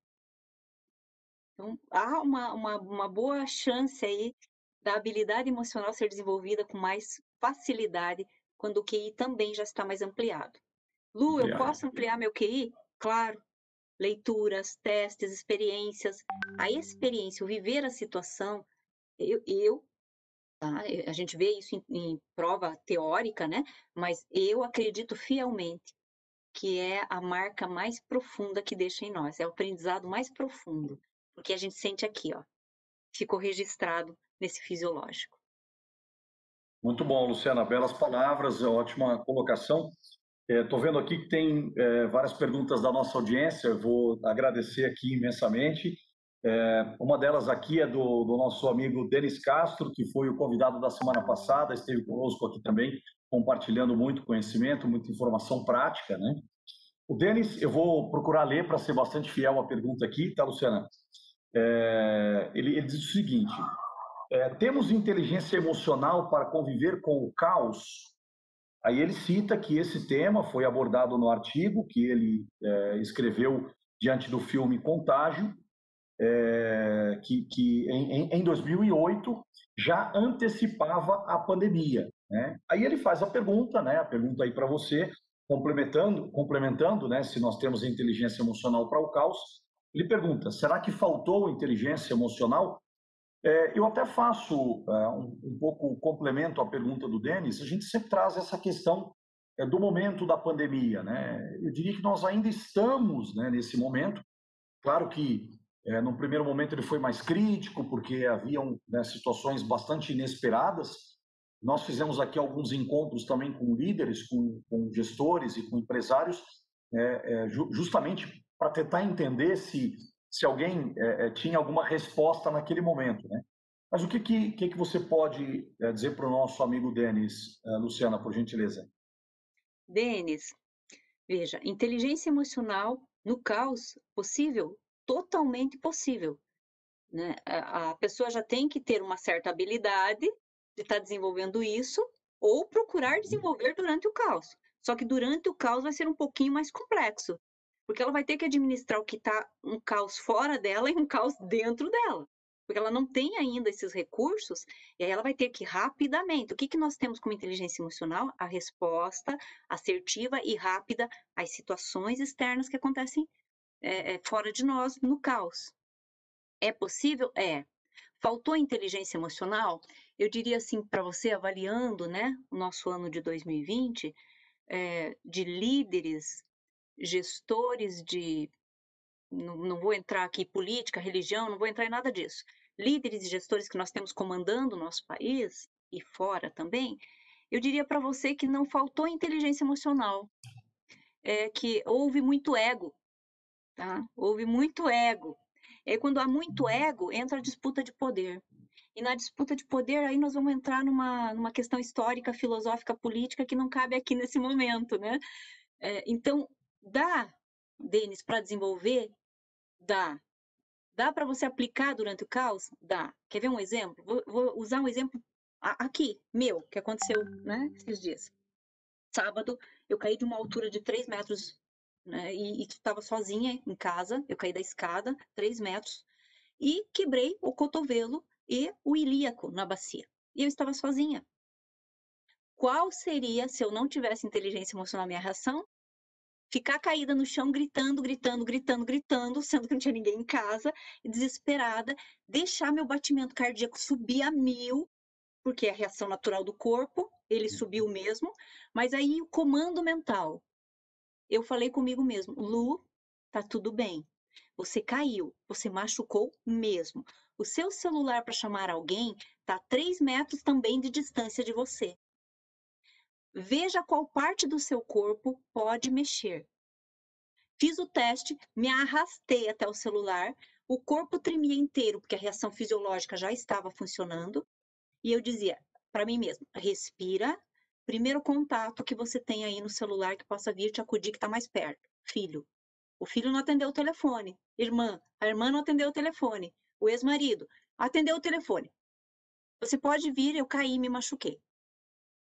Então, há uma, uma, uma boa chance aí da habilidade emocional ser desenvolvida com mais facilidade quando o QI também já está mais ampliado. Lu, eu posso ampliar meu QI? Claro. Leituras, testes, experiências. A experiência, o viver a situação, eu, eu tá? a gente vê isso em, em prova teórica, né? Mas eu acredito fielmente que é a marca mais profunda que deixa em nós, é o aprendizado mais profundo porque a gente sente aqui, ó, ficou registrado nesse fisiológico. Muito bom, Luciana, belas palavras, ótima colocação. Estou é, vendo aqui que tem é, várias perguntas da nossa audiência, vou agradecer aqui imensamente. É, uma delas aqui é do, do, nosso amigo Denis Castro, que foi o convidado da semana passada, esteve conosco aqui também, compartilhando muito conhecimento, muita informação prática. Né? O Denis, eu vou procurar ler para ser bastante fiel à pergunta aqui, tá, Luciana? É, ele, ele, diz o seguinte: é, temos inteligência emocional para conviver com o caos? Aí ele cita que esse tema foi abordado no artigo que ele é, escreveu diante do filme Contágio, é, que, que em, em, 2008 já antecipava a pandemia. Né? Aí ele faz a pergunta, né, a pergunta aí para você, complementando, complementando, né, se nós temos inteligência emocional para o caos, ele pergunta: será que faltou inteligência emocional? É, eu até faço é, um, um, pouco complemento à pergunta do Denis. A gente sempre traz essa questão é, do momento da pandemia, né? Eu diria que nós ainda estamos né, nesse momento. Claro que é, no primeiro momento ele foi mais crítico porque haviam né, situações bastante inesperadas. Nós fizemos aqui alguns encontros também com líderes, com, com gestores e com empresários, é, é, justamente para tentar entender se, se alguém é, tinha alguma resposta naquele momento. Né? Mas o que, que, que, você pode é, dizer para o nosso amigo Denis, é, Luciana, por gentileza? Denis, veja, inteligência emocional no caos, possível? Totalmente possível. Né? A, a pessoa já tem que ter uma certa habilidade de estar tá desenvolvendo isso ou procurar uhum. desenvolver durante o caos. Só que durante o caos vai ser um pouquinho mais complexo, porque ela vai ter que administrar o que está um caos fora dela e um caos dentro dela. Porque ela não tem ainda esses recursos, e aí ela vai ter que rapidamente. O que, que nós temos como inteligência emocional? A resposta assertiva e rápida às situações externas que acontecem é, é, fora de nós, no caos. É possível? É. faltou inteligência emocional? Eu diria assim para você, avaliando né, o nosso ano de 2020, é, de líderes, gestores de. Não, não vou entrar aqui política, religião, não vou entrar em nada disso. Líderes e gestores que nós temos comandando o nosso país e fora também, eu diria para você que não faltou inteligência emocional, é que houve muito ego, tá? Houve muito ego. E quando há muito ego, entra a disputa de poder. E na disputa de poder, aí nós vamos entrar numa, numa questão histórica, filosófica, política, que não cabe aqui nesse momento, né? É, então, dá, Denis, para desenvolver? Dá. Dá para você aplicar durante o caos? Dá. Quer ver um exemplo? Vou, vou usar um exemplo aqui, meu, que aconteceu né, esses dias. Sábado, eu caí de uma altura de 3 metros né, e estava sozinha em casa. Eu caí da escada, 3 metros, e quebrei o cotovelo e o ilíaco na bacia. E eu estava sozinha. Qual seria, se eu não tivesse inteligência emocional, minha reação? Ficar caída no chão, gritando, gritando, gritando, gritando, sendo que não tinha ninguém em casa, desesperada, deixar meu batimento cardíaco subir a mil, porque é a reação natural do corpo, ele uhum. subiu mesmo, mas aí o comando mental. Eu falei comigo mesmo, Lu, tá tudo bem. Você caiu, você machucou mesmo. O seu celular para chamar alguém tá a 3 metros também de distância de você. Veja qual parte do seu corpo pode mexer. Fiz o teste, me arrastei até o celular, o corpo tremia inteiro, porque a reação fisiológica já estava funcionando, e eu dizia para mim mesma: respira. Primeiro contato que você tem aí no celular que possa vir te acudir que está mais perto. Filho. O filho não atendeu o telefone. Irmã. A irmã não atendeu o telefone. O ex-marido. Atendeu o telefone. Você pode vir, eu caí, me machuquei.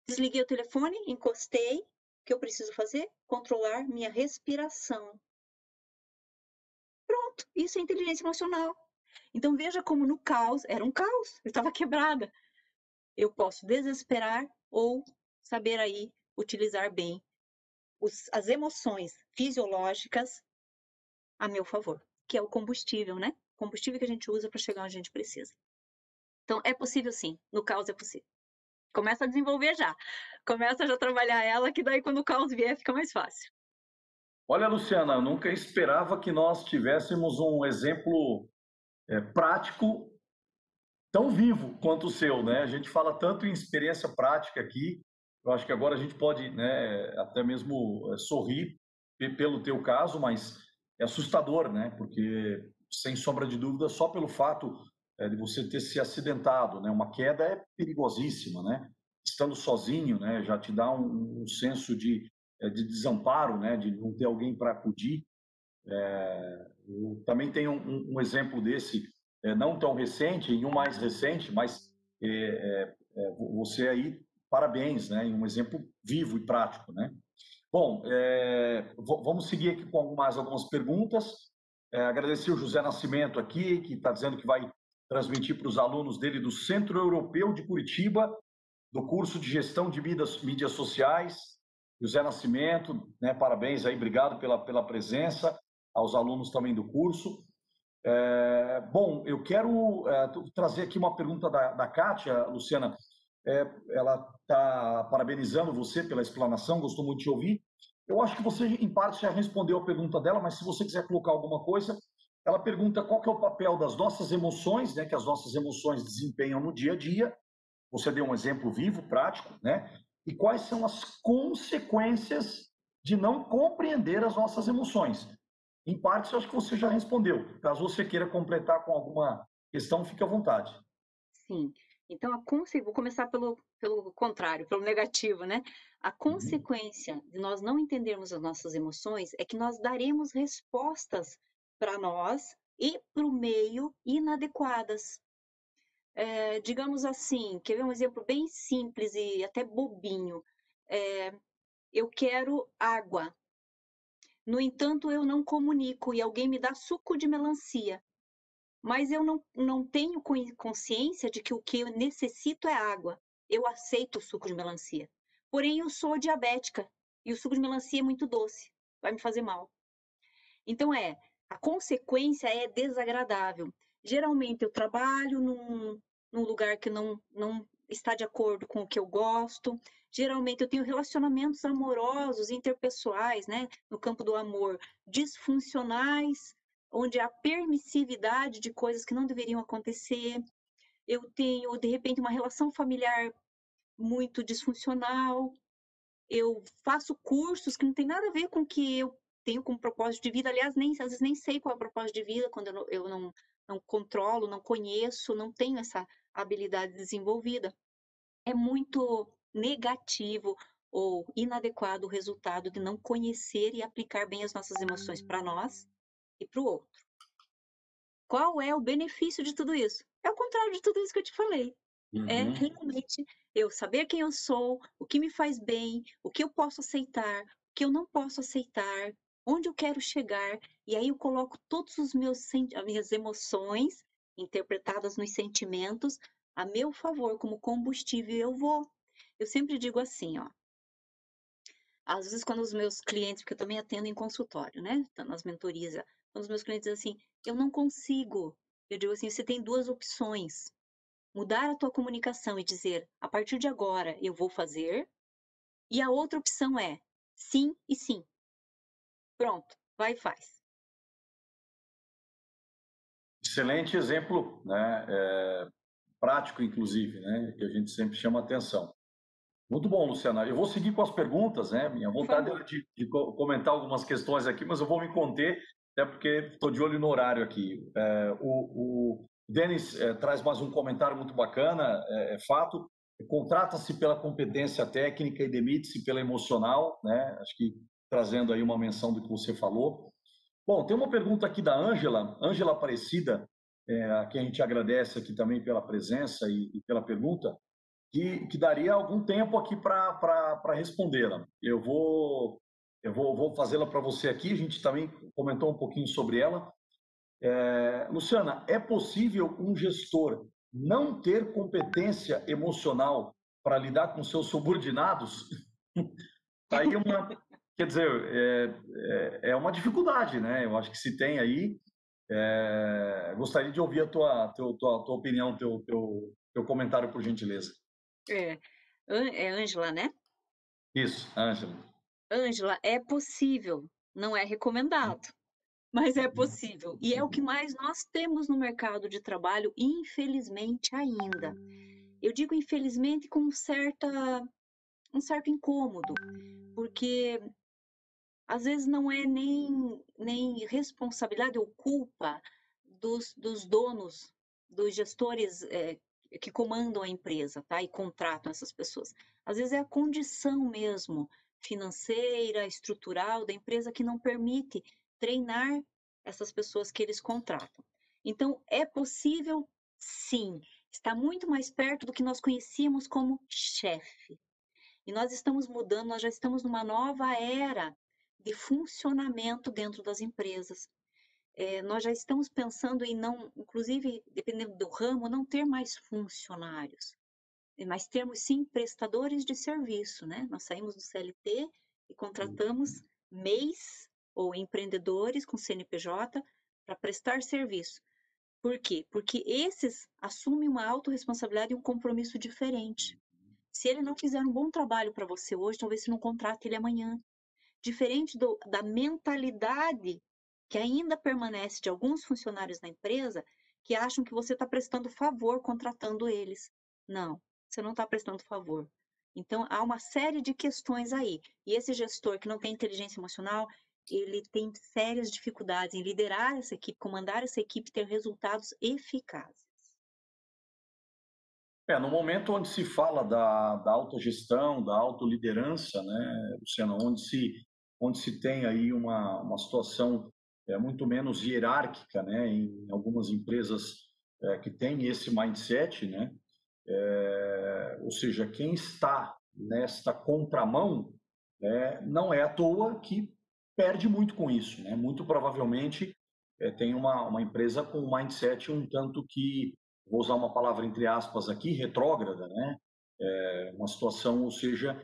Desliguei o telefone, encostei. O que eu preciso fazer? Controlar minha respiração. Pronto, isso é inteligência emocional. Então veja como no caos, era um caos, eu estava quebrada eu posso desesperar ou saber aí utilizar bem os, as emoções fisiológicas a meu favor, que é o combustível, né? O combustível que a gente usa para chegar onde a gente precisa. Então, é possível sim, no caos é possível. Começa a desenvolver já. Começa já a trabalhar ela, que daí quando o caos vier fica mais fácil. Olha, Luciana, nunca esperava que nós tivéssemos um exemplo é, prático tão vivo quanto o seu, né? A gente fala tanto em experiência prática aqui, eu acho que agora a gente pode, né, até mesmo eh, sorrir pelo teu caso, mas é assustador, né? Porque sem sombra de dúvida, só pelo fato eh, de você ter se acidentado, né? Uma queda é perigosíssima, né? Estando sozinho, né? Já te dá um, um senso de, eh, de desamparo, né? De não ter alguém para acudir. É, eu também tenho um, um exemplo desse é, não tão recente, em um mais recente, mas é, é, é você aí, parabéns, né? Um exemplo vivo e prático, né? Bom, é, vamos seguir aqui com mais algumas perguntas. É, agradecer o José Nascimento aqui, que está dizendo que vai transmitir para os alunos dele do Centro Europeu de Curitiba, do curso de Gestão de Mídias, mídias Sociais. José Nascimento, né, parabéns aí, obrigado pela, pela presença, aos alunos também do curso. É, bom, eu quero é, trazer aqui uma pergunta da, da Kátia, Luciana. É, ela está parabenizando você pela explanação, gostou muito de ouvir. Eu acho que você, em parte, já respondeu a pergunta dela, mas se você quiser colocar alguma coisa, ela pergunta qual que é o papel das nossas emoções, né, que as nossas emoções desempenham no dia a dia. Você deu um exemplo vivo, prático, né? E quais são as consequências de não compreender as nossas emoções? Em parte, eu acho que você já respondeu. Caso você queira completar com alguma questão, fique à vontade. Sim. Então, a conse... vou começar pelo, pelo contrário, pelo negativo, né? A uhum. consequência de nós não entendermos as nossas emoções é que nós daremos respostas para nós e para o meio inadequadas. É, digamos assim, quer ver um exemplo bem simples e até bobinho? É, eu quero água, no entanto, eu não comunico e alguém me dá suco de melancia. Mas eu não, não tenho consciência de que o que eu necessito é água. Eu aceito o suco de melancia. Porém, eu sou diabética e o suco de melancia é muito doce. Vai me fazer mal. Então, é, a consequência é desagradável. Geralmente eu trabalho num, num lugar que não, não está de acordo com o que eu gosto. Geralmente eu tenho relacionamentos amorosos, interpessoais, né, no campo do amor, disfuncionais, onde há permissividade de coisas que não deveriam acontecer. Eu tenho, de repente, uma relação familiar muito disfuncional. Eu faço cursos que não tem nada a ver com o que eu tenho como propósito de vida. Aliás, nem, às vezes nem sei qual é o propósito de vida quando eu não, eu não, não controlo, não conheço, não tenho essa habilidade desenvolvida. É muito negativo ou inadequado o resultado de não conhecer e aplicar bem as nossas emoções para nós e para o outro. Qual é o benefício de tudo isso? É o contrário de tudo isso que eu te falei. É uhum. É realmente eu saber quem eu sou, o que me faz bem, o que eu posso aceitar, o que eu não posso aceitar, onde eu quero chegar, e aí eu coloco todos os meus as minhas emoções interpretadas nos sentimentos a meu favor como combustível, eu vou. Eu sempre digo assim, ó. Às vezes quando os meus clientes, porque eu também atendo em consultório, né, nas mentorias, quando os meus clientes dizem assim, eu não consigo. Eu digo assim, você tem duas opções. Mudar a tua comunicação e dizer, a partir de agora eu vou fazer. E a outra opção é sim e sim. Pronto, vai e faz. Excelente exemplo, né? É, prático, inclusive, né? Que a gente sempre chama atenção. Muito bom, Luciana. Eu vou seguir com as perguntas, né? Minha vontade é de, de, comentar algumas questões aqui, mas eu vou me conter, até porque estou de olho no horário aqui. É, o, o Denis é, traz mais um comentário muito bacana, é, é fato. Contrata-se pela competência técnica e demite-se pela emocional, né? Acho que trazendo aí uma menção do que você falou. Bom, tem uma pergunta aqui da Ângela, Ângela Aparecida, é, a quem a gente agradece aqui também pela presença e, e pela pergunta, que, que, daria algum tempo aqui para respondê-la. Eu vou, eu vou, vou fazê-la para você aqui, a gente também comentou um pouquinho sobre ela. É, Luciana, é possível um gestor não ter competência emocional para lidar com seus subordinados? Tá aí uma, Quer dizer, é, é, é, uma dificuldade, né? Eu acho que se tem aí. É, gostaria de ouvir a tua, tua, tua, tua opinião, teu, teu, teu comentário, por gentileza. É, é Ângela, né? Isso, Ângela. Ângela, é possível, não é recomendado, mas é possível. E é o que mais nós temos no mercado de trabalho, infelizmente ainda. Eu digo infelizmente com certa, um certo incômodo, porque às vezes não é nem, nem responsabilidade ou culpa dos, dos donos, dos gestores é, que comandam a empresa, tá? E contratam essas pessoas. Às vezes é a condição mesmo financeira, estrutural da empresa que não permite treinar essas pessoas que eles contratam. Então, é possível, sim, está muito mais perto do que nós conhecíamos como chefe. E nós estamos mudando, nós já estamos numa nova era de funcionamento dentro das empresas. É, nós já estamos pensando em não, inclusive, dependendo do ramo, não ter mais funcionários, mas termos sim prestadores de serviço, né? Nós saímos do CLT e contratamos MEIs ou empreendedores com CNPJ para prestar serviço. Por quê? Porque esses assumem uma autorresponsabilidade e um compromisso diferente. Se ele não fizer um bom trabalho para você hoje, talvez você não contrate ele amanhã diferente do, da mentalidade que ainda permanece de alguns funcionários na empresa que acham que você está prestando favor contratando eles. Não, você não está prestando favor. Então, há uma série de questões aí. E esse gestor que não tem inteligência emocional, ele tem sérias dificuldades em liderar essa equipe, comandar essa equipe, ter resultados eficazes. É, no momento onde se fala da, da autogestão, da autoliderança, né, Luciano, onde se onde se tem aí uma, uma situação é, muito menos hierárquica, né, em algumas empresas é, que têm esse mindset, né, é, ou seja, quem está nesta contramão é, não é à toa que perde muito com isso, né, muito provavelmente é, tem uma, uma empresa com um mindset um tanto que, vou usar uma palavra entre aspas aqui, retrógrada, né, é, uma situação, ou seja,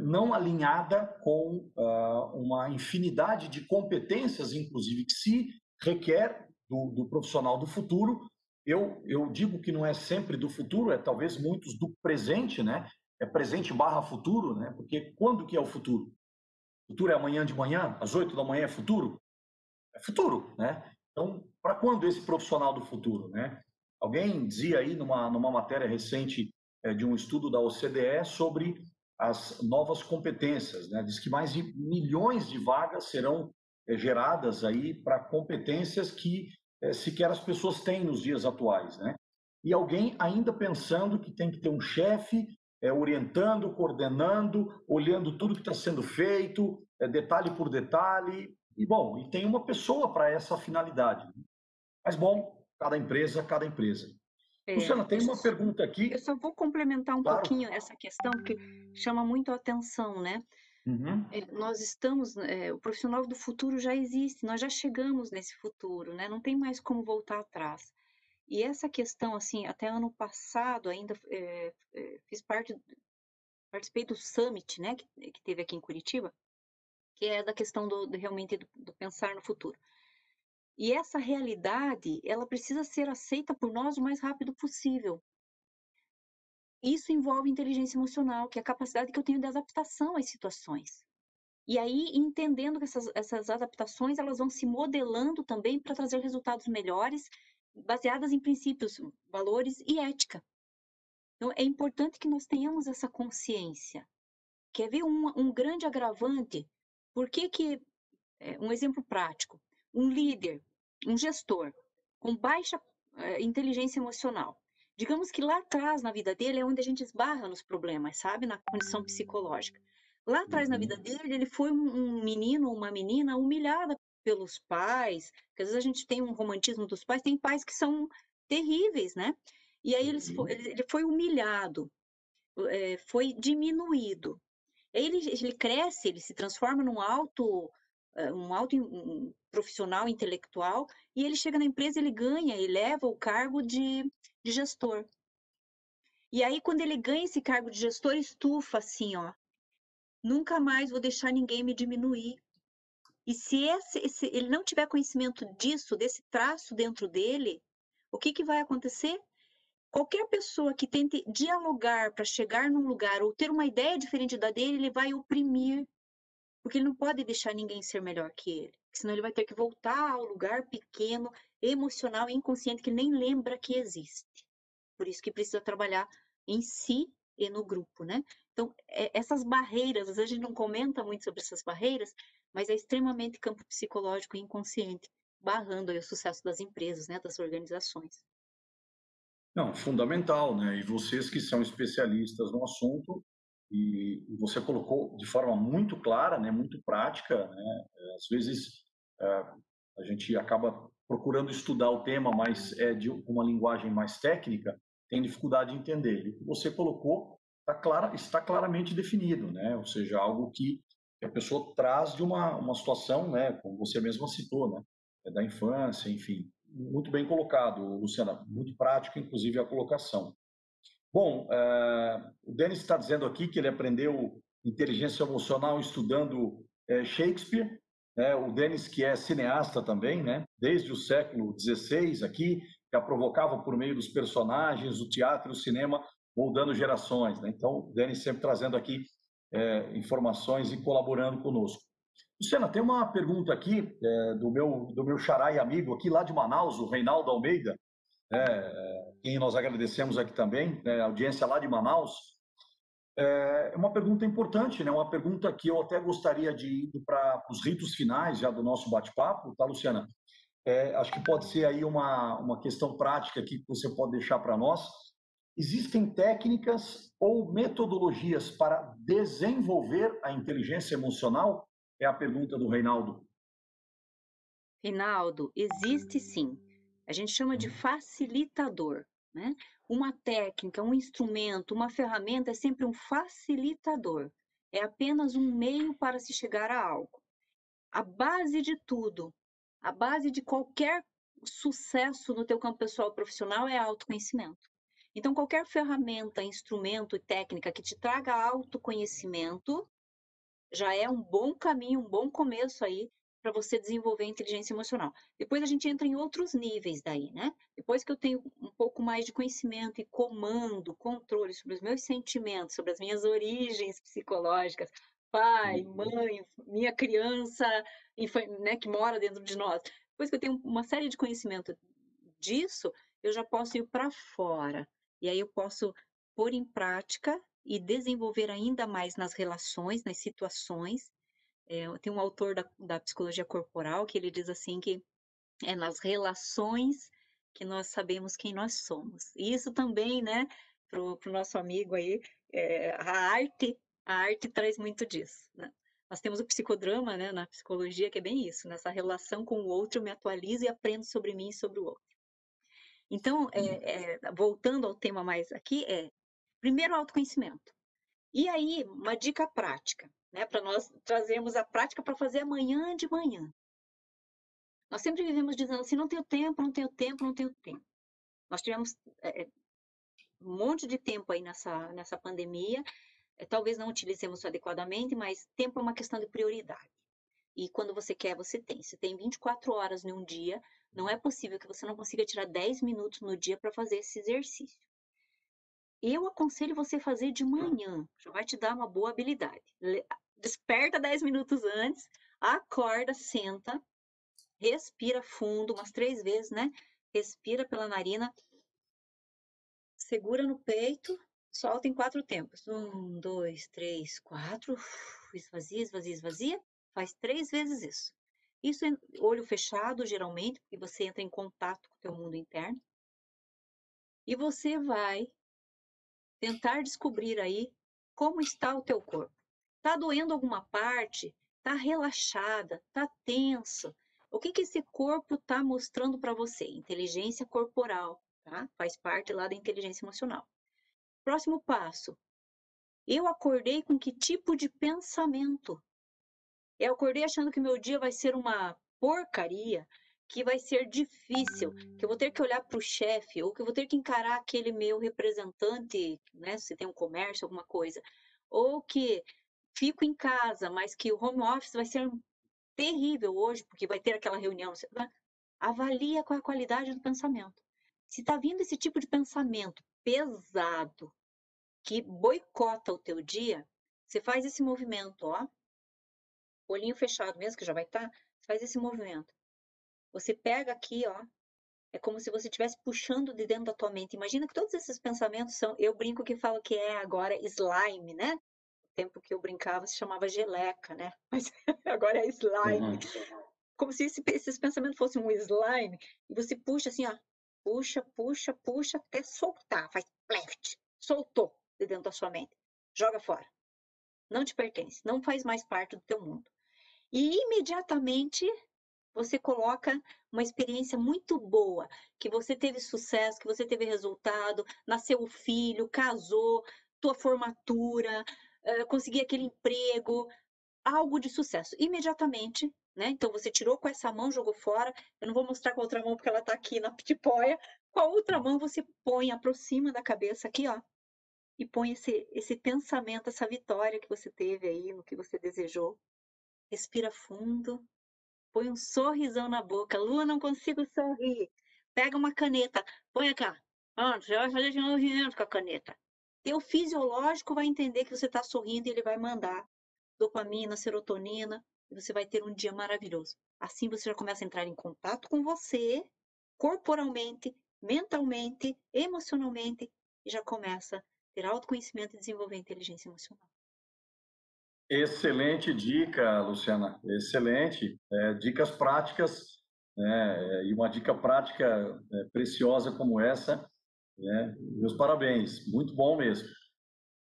não alinhada com ah, uma infinidade de competências, inclusive, que se requer do, do profissional do futuro eu, eu digo que não é sempre do futuro, é talvez muitos do presente, né? É presente barra futuro, né? Porque quando que é o futuro? Futuro é amanhã de manhã? Às oito da manhã é futuro? É futuro, né? Então, para quando esse profissional do futuro, né? Alguém dizia aí numa, numa matéria recente é, de um estudo da OCDE sobre as novas competências, né? Diz que mais de milhões de vagas serão é, geradas aí para competências que é, sequer as pessoas têm nos dias atuais, né? E alguém ainda pensando que tem que ter um chefe é, orientando, coordenando, olhando tudo que está sendo feito, detalhe por detalhe. E bom, e tem uma pessoa para essa finalidade. Né? Mas bom, cada empresa, cada empresa. É, Luciana, tem uma pergunta aqui. Eu só vou complementar um claro. pouquinho essa questão, porque chama muito a atenção, né? Uhum. É, nós estamos, é, o profissional do futuro já existe, nós já chegamos nesse futuro, né? Não tem mais como voltar atrás. E essa questão, assim, até ano passado ainda é, é, fiz parte, participei do summit, né, que, que, teve aqui em Curitiba, que é da questão do, do realmente do, do pensar no futuro. E essa realidade, ela precisa ser aceita por nós o mais rápido possível. Isso envolve inteligência emocional, que é a capacidade que eu tenho de adaptação às situações. E aí, entendendo que essas, essas adaptações, elas vão se modelando também para trazer resultados melhores, baseadas em princípios, valores e ética. Então, é importante que nós tenhamos essa consciência. Quer ver um, um grande agravante? Por que que, é, um exemplo prático, um líder, um gestor com baixa é, inteligência emocional, Digamos que lá atrás na vida dele é onde a gente esbarra nos problemas, sabe? Na condição psicológica. Lá atrás na vida uhum. dele, ele foi um menino ou uma menina humilhada pelos pais, porque às vezes a gente tem um romantismo dos pais, tem pais que são terríveis, né? E aí ele foi, ele foi humilhado, é, foi diminuído. Aí ele, ele cresce, ele se transforma num alto, eh, um alto um profissional intelectual, e ele chega na empresa, ele ganha, ele leva o cargo de de gestor. E aí, quando ele ganha esse cargo de gestor, estufa assim, ó. Nunca mais vou deixar ninguém me diminuir. E se esse, ele não tiver conhecimento disso, desse traço dentro dele, o que, que vai acontecer? Qualquer pessoa que tente dialogar para chegar num lugar ou ter uma ideia diferente da dele, ele vai oprimir, porque ele não pode deixar ninguém ser melhor que ele, senão ele vai ter que voltar ao lugar pequeno, emocional e inconsciente que nem lembra que existe. Por isso que precisa trabalhar em si e no grupo, né? Então, é, essas barreiras, às vezes a gente não comenta muito sobre essas barreiras, mas é extremamente campo psicológico e inconsciente, barrando o sucesso das empresas, né, das organizações. Não, fundamental, né? E vocês que são especialistas no assunto, e você colocou de forma muito clara, né, muito prática, né? Às vezes é, a gente acaba procurando estudar o tema, mas é de uma linguagem mais técnica, tem dificuldade de entender. O que você colocou está, clara, está claramente definido, né? Ou seja, algo que a pessoa traz de uma, uma situação, né? Como você mesma citou, né? É da infância, enfim. Muito bem colocado, Luciana. Muito prático, inclusive, a colocação. Bom, é, o Denis está dizendo aqui que ele aprendeu inteligência emocional estudando é, Shakespeare, né? O Denis, que é cineasta também, né? desde o século XVI aqui, já provocava por meio dos personagens, o teatro e o cinema, moldando gerações. Né? Então, o Denis sempre trazendo aqui é, informações e colaborando conosco. Luciana, tem uma pergunta aqui é, do meu do meu xará e amigo aqui lá de Manaus, o Reinaldo Almeida, é, quem nós agradecemos aqui também, né, audiência lá de Manaus. É uma pergunta importante, né? Uma pergunta que eu até gostaria de ir para os ritos finais já do nosso bate-papo, tá, Luciana? É, acho que pode ser aí uma, uma questão prática que você pode deixar para nós. Existem técnicas ou metodologias para desenvolver a inteligência emocional? É a pergunta do Reinaldo. Reinaldo, existe sim. A gente chama de facilitador. Né? Uma técnica, um instrumento, uma ferramenta é sempre um facilitador, é apenas um meio para se chegar a algo. A base de tudo, a base de qualquer sucesso no teu campo pessoal profissional é autoconhecimento. Então, qualquer ferramenta, instrumento e técnica que te traga autoconhecimento já é um bom caminho, um bom começo aí para você desenvolver a inteligência emocional. Depois a gente entra em outros níveis daí, né? Depois que eu tenho um pouco mais de conhecimento e comando, controle sobre os meus sentimentos, sobre as minhas origens psicológicas, pai, uhum. mãe, minha criança, né, que mora dentro de nós. Depois que eu tenho uma série de conhecimento disso, eu já posso ir para fora. E aí eu posso pôr em prática e desenvolver ainda mais nas relações, nas situações. É, tem um autor da, da psicologia corporal que ele diz assim que é nas relações que nós sabemos quem nós somos. E isso também, né, para o nosso amigo aí, é, a arte, a arte traz muito disso, né? Nós temos o psicodrama, né, na psicologia, que é bem isso, nessa relação com o outro, eu me atualizo e aprendo sobre mim e sobre o outro. Então, é, é, voltando ao tema mais aqui, é primeiro autoconhecimento. E aí, uma dica prática, né, para nós trazermos a prática para fazer amanhã de manhã. Nós sempre vivemos dizendo assim, não tenho tempo, não tenho tempo, não tenho tempo. Nós tivemos é, um monte de tempo aí nessa, nessa pandemia, é, talvez não utilizemos adequadamente, mas tempo é uma questão de prioridade. E quando você quer, você tem. Se tem 24 horas em um dia, não é possível que você não consiga tirar 10 minutos no dia para fazer esse exercício. Eu aconselho você fazer de manhã, já vai te dar uma boa habilidade. Desperta 10 minutos antes, acorda, senta, respira fundo umas três vezes, né? Respira pela narina, segura no peito, solta em quatro tempos. Um, dois, três, quatro. Esvazia, esvazia, esvazia. Faz três vezes isso. Isso é olho fechado, geralmente, porque você entra em contato com o teu mundo interno. E você vai tentar descobrir aí como está o teu corpo. Está doendo alguma parte? Está relaxada? Está tenso? O que, que esse corpo está mostrando para você? Inteligência corporal, tá? Faz parte lá da inteligência emocional. Próximo passo. Eu acordei com que tipo de pensamento? Eu acordei achando que meu dia vai ser uma porcaria, que vai ser difícil, que eu vou ter que olhar para o chefe, ou que eu vou ter que encarar aquele meu representante, né, se tem um comércio, alguma coisa, ou que fico em casa, mas que o home office vai ser terrível hoje, porque vai ter aquela reunião. Avalia qual é a qualidade do pensamento. Se está vindo esse tipo de pensamento pesado, que boicota o teu dia, você faz esse movimento, ó. Olhinho fechado mesmo, que já vai estar, tá, faz esse movimento. Você pega aqui, ó, é como se você estivesse puxando de dentro da tua mente. Imagina que todos esses pensamentos são. Eu brinco que falo que é agora slime, né? Tempo que eu brincava se chamava geleca, né? Mas agora é slime. Uhum. Como se esse, esses pensamentos fossem um slime. E você puxa assim, ó. Puxa, puxa, puxa, até soltar. Faz pleft. Soltou de dentro da sua mente. Joga fora. Não te pertence. Não faz mais parte do teu mundo. E imediatamente você coloca uma experiência muito boa, que você teve sucesso, que você teve resultado, nasceu o filho, casou, tua formatura, uh, conseguir aquele emprego, algo de sucesso. Imediatamente, né? Então você tirou com essa mão, jogou fora. Eu não vou mostrar com a outra mão porque ela está aqui na pitipóia. Com a outra mão você põe, aproxima da cabeça aqui, ó, e põe esse, esse pensamento, essa vitória que você teve aí, no que você desejou. Respira fundo, põe um sorrisão na boca. Lua, não consigo sorrir. Pega uma caneta, põe cá. Ah, você vai fazer de movimento com a caneta. Teu fisiológico vai entender que você está sorrindo e ele vai mandar dopamina, serotonina, e você vai ter um dia maravilhoso. Assim você já começa a entrar em contato com você, corporalmente, mentalmente, emocionalmente, e já começa a ter autoconhecimento e desenvolver inteligência emocional. Excelente dica, Luciana. Excelente. É, dicas práticas, né? e uma dica prática é, preciosa como essa. Né? Meus parabéns, muito bom mesmo.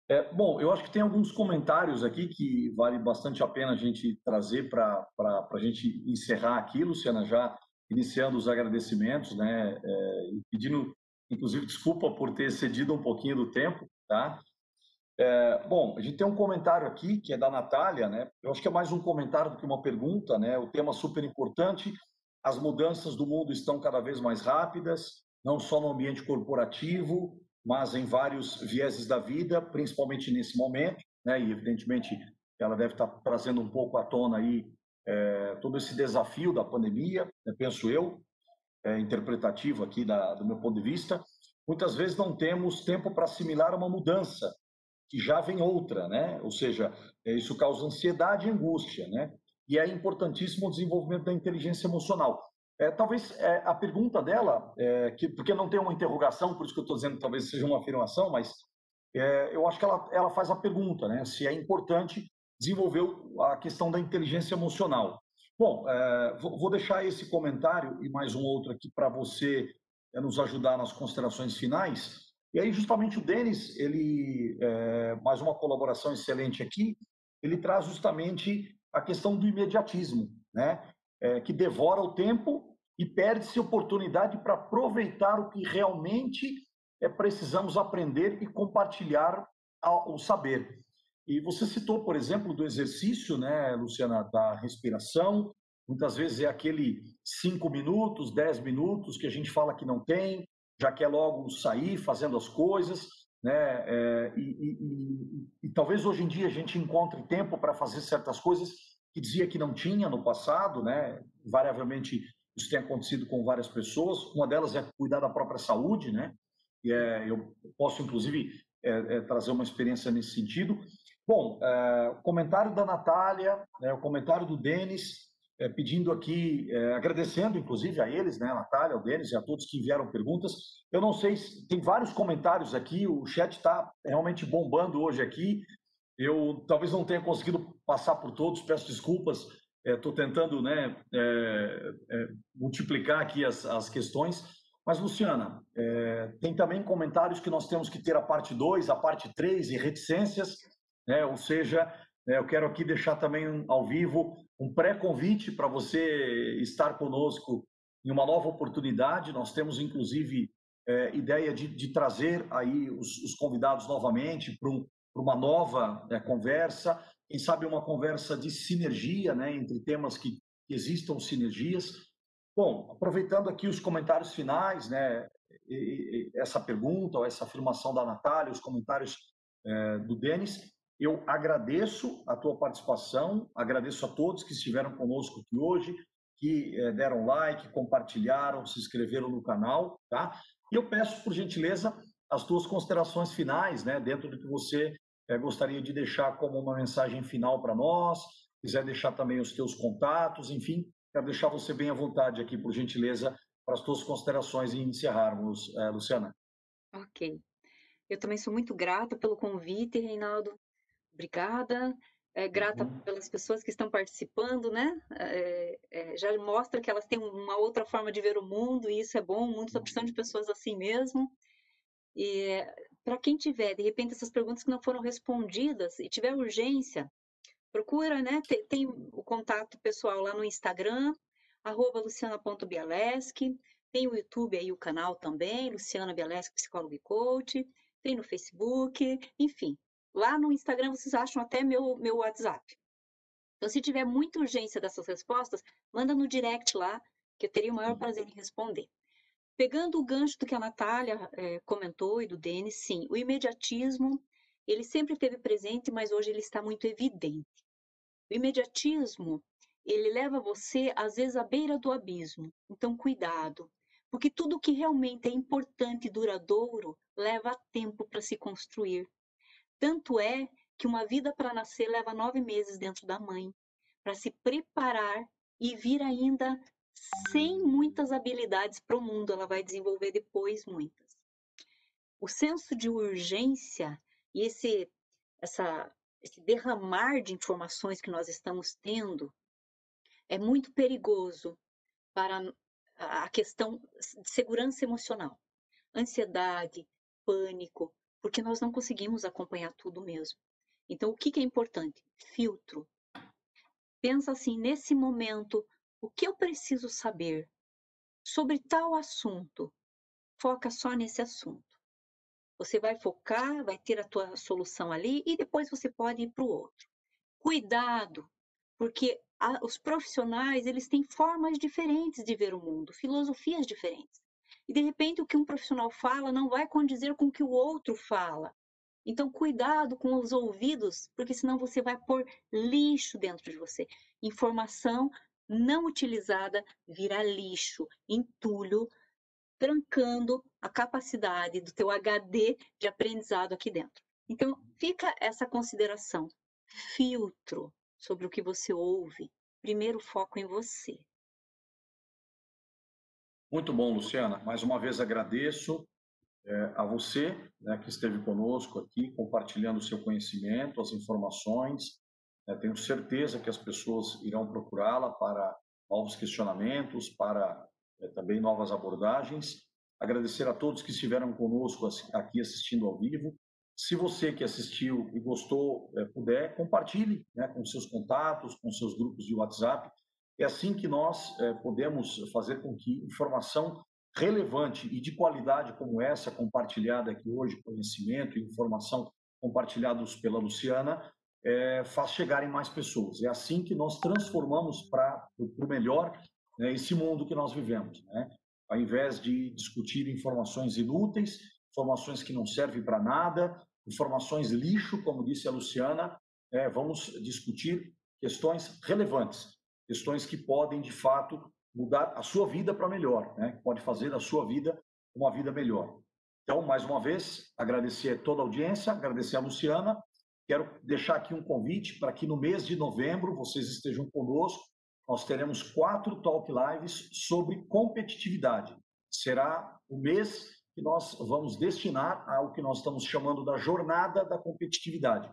É, bom, eu acho que tem alguns comentários aqui que vale bastante a pena a gente trazer para a gente encerrar aqui, Luciana, já iniciando os agradecimentos, né? É, pedindo, inclusive, desculpa por ter cedido um pouquinho do tempo, tá? É, bom, a gente tem um comentário aqui que é da Natália, né? Eu acho que é mais um comentário do que uma pergunta, né? O tema super importante. As mudanças do mundo estão cada vez mais rápidas, não só no ambiente corporativo, mas em vários vieses da vida, principalmente nesse momento, né? E evidentemente ela deve estar trazendo um pouco à tona aí é, todo esse desafio da pandemia, né, penso eu, é, interpretativo aqui da, do meu ponto de vista, muitas vezes não temos tempo para assimilar uma mudança, que já vem outra, né? Ou seja, é, isso causa ansiedade e angústia, né? E é importantíssimo o desenvolvimento da inteligência emocional. É, talvez é, a pergunta dela, é, que, porque não tem uma interrogação, por isso que eu estou dizendo talvez seja uma afirmação, mas é, eu acho que ela, ela faz a pergunta, né? Se é importante desenvolver a questão da inteligência emocional. Bom, é, vou deixar esse comentário e mais um outro aqui para você é, nos ajudar nas considerações finais. E aí, justamente, o Denis, ele, mais uma colaboração excelente aqui, ele traz justamente a questão do imediatismo, né? É, que devora o tempo e perde-se oportunidade para aproveitar o que realmente é, precisamos aprender e compartilhar o saber. E você citou, por exemplo, do exercício, né, Luciana, da respiração. Muitas vezes é aquele cinco minutos, dez minutos que a gente fala que não tem, já quer logo sair fazendo as coisas, né? É, e, e, e, e, talvez hoje em dia a gente encontre tempo para fazer certas coisas que dizia que não tinha no passado, né? Variavelmente isso tem acontecido com várias pessoas. Uma delas é cuidar da própria saúde, né? E é, eu posso inclusive é, é, trazer uma experiência nesse sentido. Bom, comentário da Natália, né, o comentário do Denis, pedindo aqui, agradecendo inclusive a eles, né, a Natália, o Denis e a todos que enviaram perguntas. Eu não sei, se, tem vários comentários aqui, o chat está realmente bombando hoje aqui. Eu talvez não tenha conseguido passar por todos, peço desculpas. Estou é, tentando né, é, é, multiplicar aqui as, as questões. Mas, Luciana, é, tem também comentários que nós temos que ter a parte 2, a parte 3 e reticências. Né, ou seja, né, eu quero aqui deixar também ao vivo um pré-convite para você estar conosco em uma nova oportunidade. Nós temos, inclusive, é, ideia de, de, trazer aí os, os convidados novamente para um, uma nova é, conversa, quem sabe uma conversa de sinergia, né, entre temas que, existam sinergias. Bom, aproveitando aqui os comentários finais, né, e, e, essa pergunta ou essa afirmação da Natália, os comentários é, do Denis, eu agradeço a tua participação, agradeço a todos que estiveram conosco aqui hoje, que eh, deram like, compartilharam, se inscreveram no canal, tá? E eu peço, por gentileza, as tuas considerações finais, né, dentro do que você eh, gostaria de deixar como uma mensagem final para nós, quiser deixar também os teus contatos, enfim, quero deixar você bem à vontade aqui, por gentileza, para as tuas considerações e encerrarmos, eh, Luciana. Ok. Eu também sou muito grata pelo convite, Reinaldo obrigada. É, grata uhum. pelas pessoas que estão participando, né? É, é, já mostra que elas têm uma outra forma de ver o mundo e isso é bom. Muitos está precisando de pessoas assim mesmo. E para quem tiver, de repente, essas perguntas que não foram respondidas e tiver urgência, procura, né? Tem, tem o contato pessoal lá no Instagram, arroba luciana.bialeschi, tem o YouTube aí, o canal também, Luciana Bialeschi, psicóloga e coach, tem no Facebook, enfim, Lá no Instagram vocês acham até meu, meu WhatsApp. Então, se tiver muita urgência dessas respostas, manda no direct lá, que eu teria o maior uhum. prazer em responder. Pegando o gancho do que a Natália é, comentou e do Denis, sim, o imediatismo, ele sempre esteve presente, mas hoje ele está muito evidente. O imediatismo, ele leva você, às vezes, à beira do abismo. Então, cuidado, porque tudo que realmente é importante e duradouro leva tempo para se construir. Tanto é que uma vida para nascer leva nove meses dentro da mãe, para se preparar e vir ainda sem muitas habilidades para o mundo, ela vai desenvolver depois muitas. O senso de urgência e esse, essa, esse derramar de informações que nós estamos tendo é muito perigoso para a questão de segurança emocional. Ansiedade, pânico, porque nós não conseguimos acompanhar tudo mesmo. Então, o que, que é importante? Filtro. Pensa assim, nesse momento, o que eu preciso saber sobre tal assunto? Foca só nesse assunto. Você vai focar, vai ter a tua solução ali e depois você pode ir para o outro. Cuidado, porque a, os profissionais eles têm formas diferentes de ver o mundo, filosofias diferentes. E de repente o que um profissional fala não vai condizer com o que o outro fala. Então, cuidado com os ouvidos, porque senão você vai pôr lixo dentro de você. Informação não utilizada vira lixo, entulho, trancando a capacidade do teu HD de aprendizado aqui dentro. Então, fica essa consideração. Filtro sobre o que você ouve. Primeiro foco em você. Muito bom, Luciana. Mais uma vez agradeço é, a você né, que esteve conosco aqui, compartilhando o seu conhecimento, as informações. É, tenho certeza que as pessoas irão procurá-la para novos questionamentos, para é, também novas abordagens. Agradecer a todos que estiveram conosco aqui assistindo ao vivo. Se você que assistiu e gostou é, puder, compartilhe né, com seus contatos, com seus grupos de WhatsApp. É assim que nós é, podemos fazer com que informação relevante e de qualidade como essa compartilhada aqui hoje, conhecimento e informação compartilhados pela Luciana, é, faz chegar em mais pessoas. É assim que nós transformamos para o melhor né, esse mundo que nós vivemos. Né? Ao invés de discutir informações inúteis, informações que não servem para nada, informações lixo, como disse a Luciana, é, vamos discutir questões relevantes, questões que podem, de fato, mudar a sua vida para melhor, né? pode fazer da sua vida uma vida melhor. Então, mais uma vez, agradecer toda a audiência, agradecer a Luciana. Quero deixar aqui um convite para que no mês de novembro vocês estejam conosco. Nós teremos quatro talk lives sobre competitividade. Será o mês que nós vamos destinar ao que nós estamos chamando da jornada da competitividade.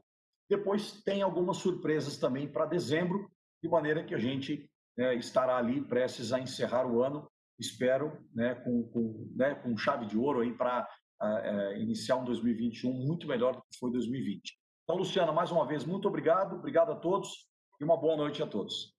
Depois tem algumas surpresas também para dezembro, de maneira que a gente né, estará ali prestes a encerrar o ano, espero, né, com, com, né, com chave de ouro aí para uh, iniciar um 2021 muito melhor do que foi 2020. Então, Luciana, mais uma vez, muito obrigado, obrigado a todos e uma boa noite a todos.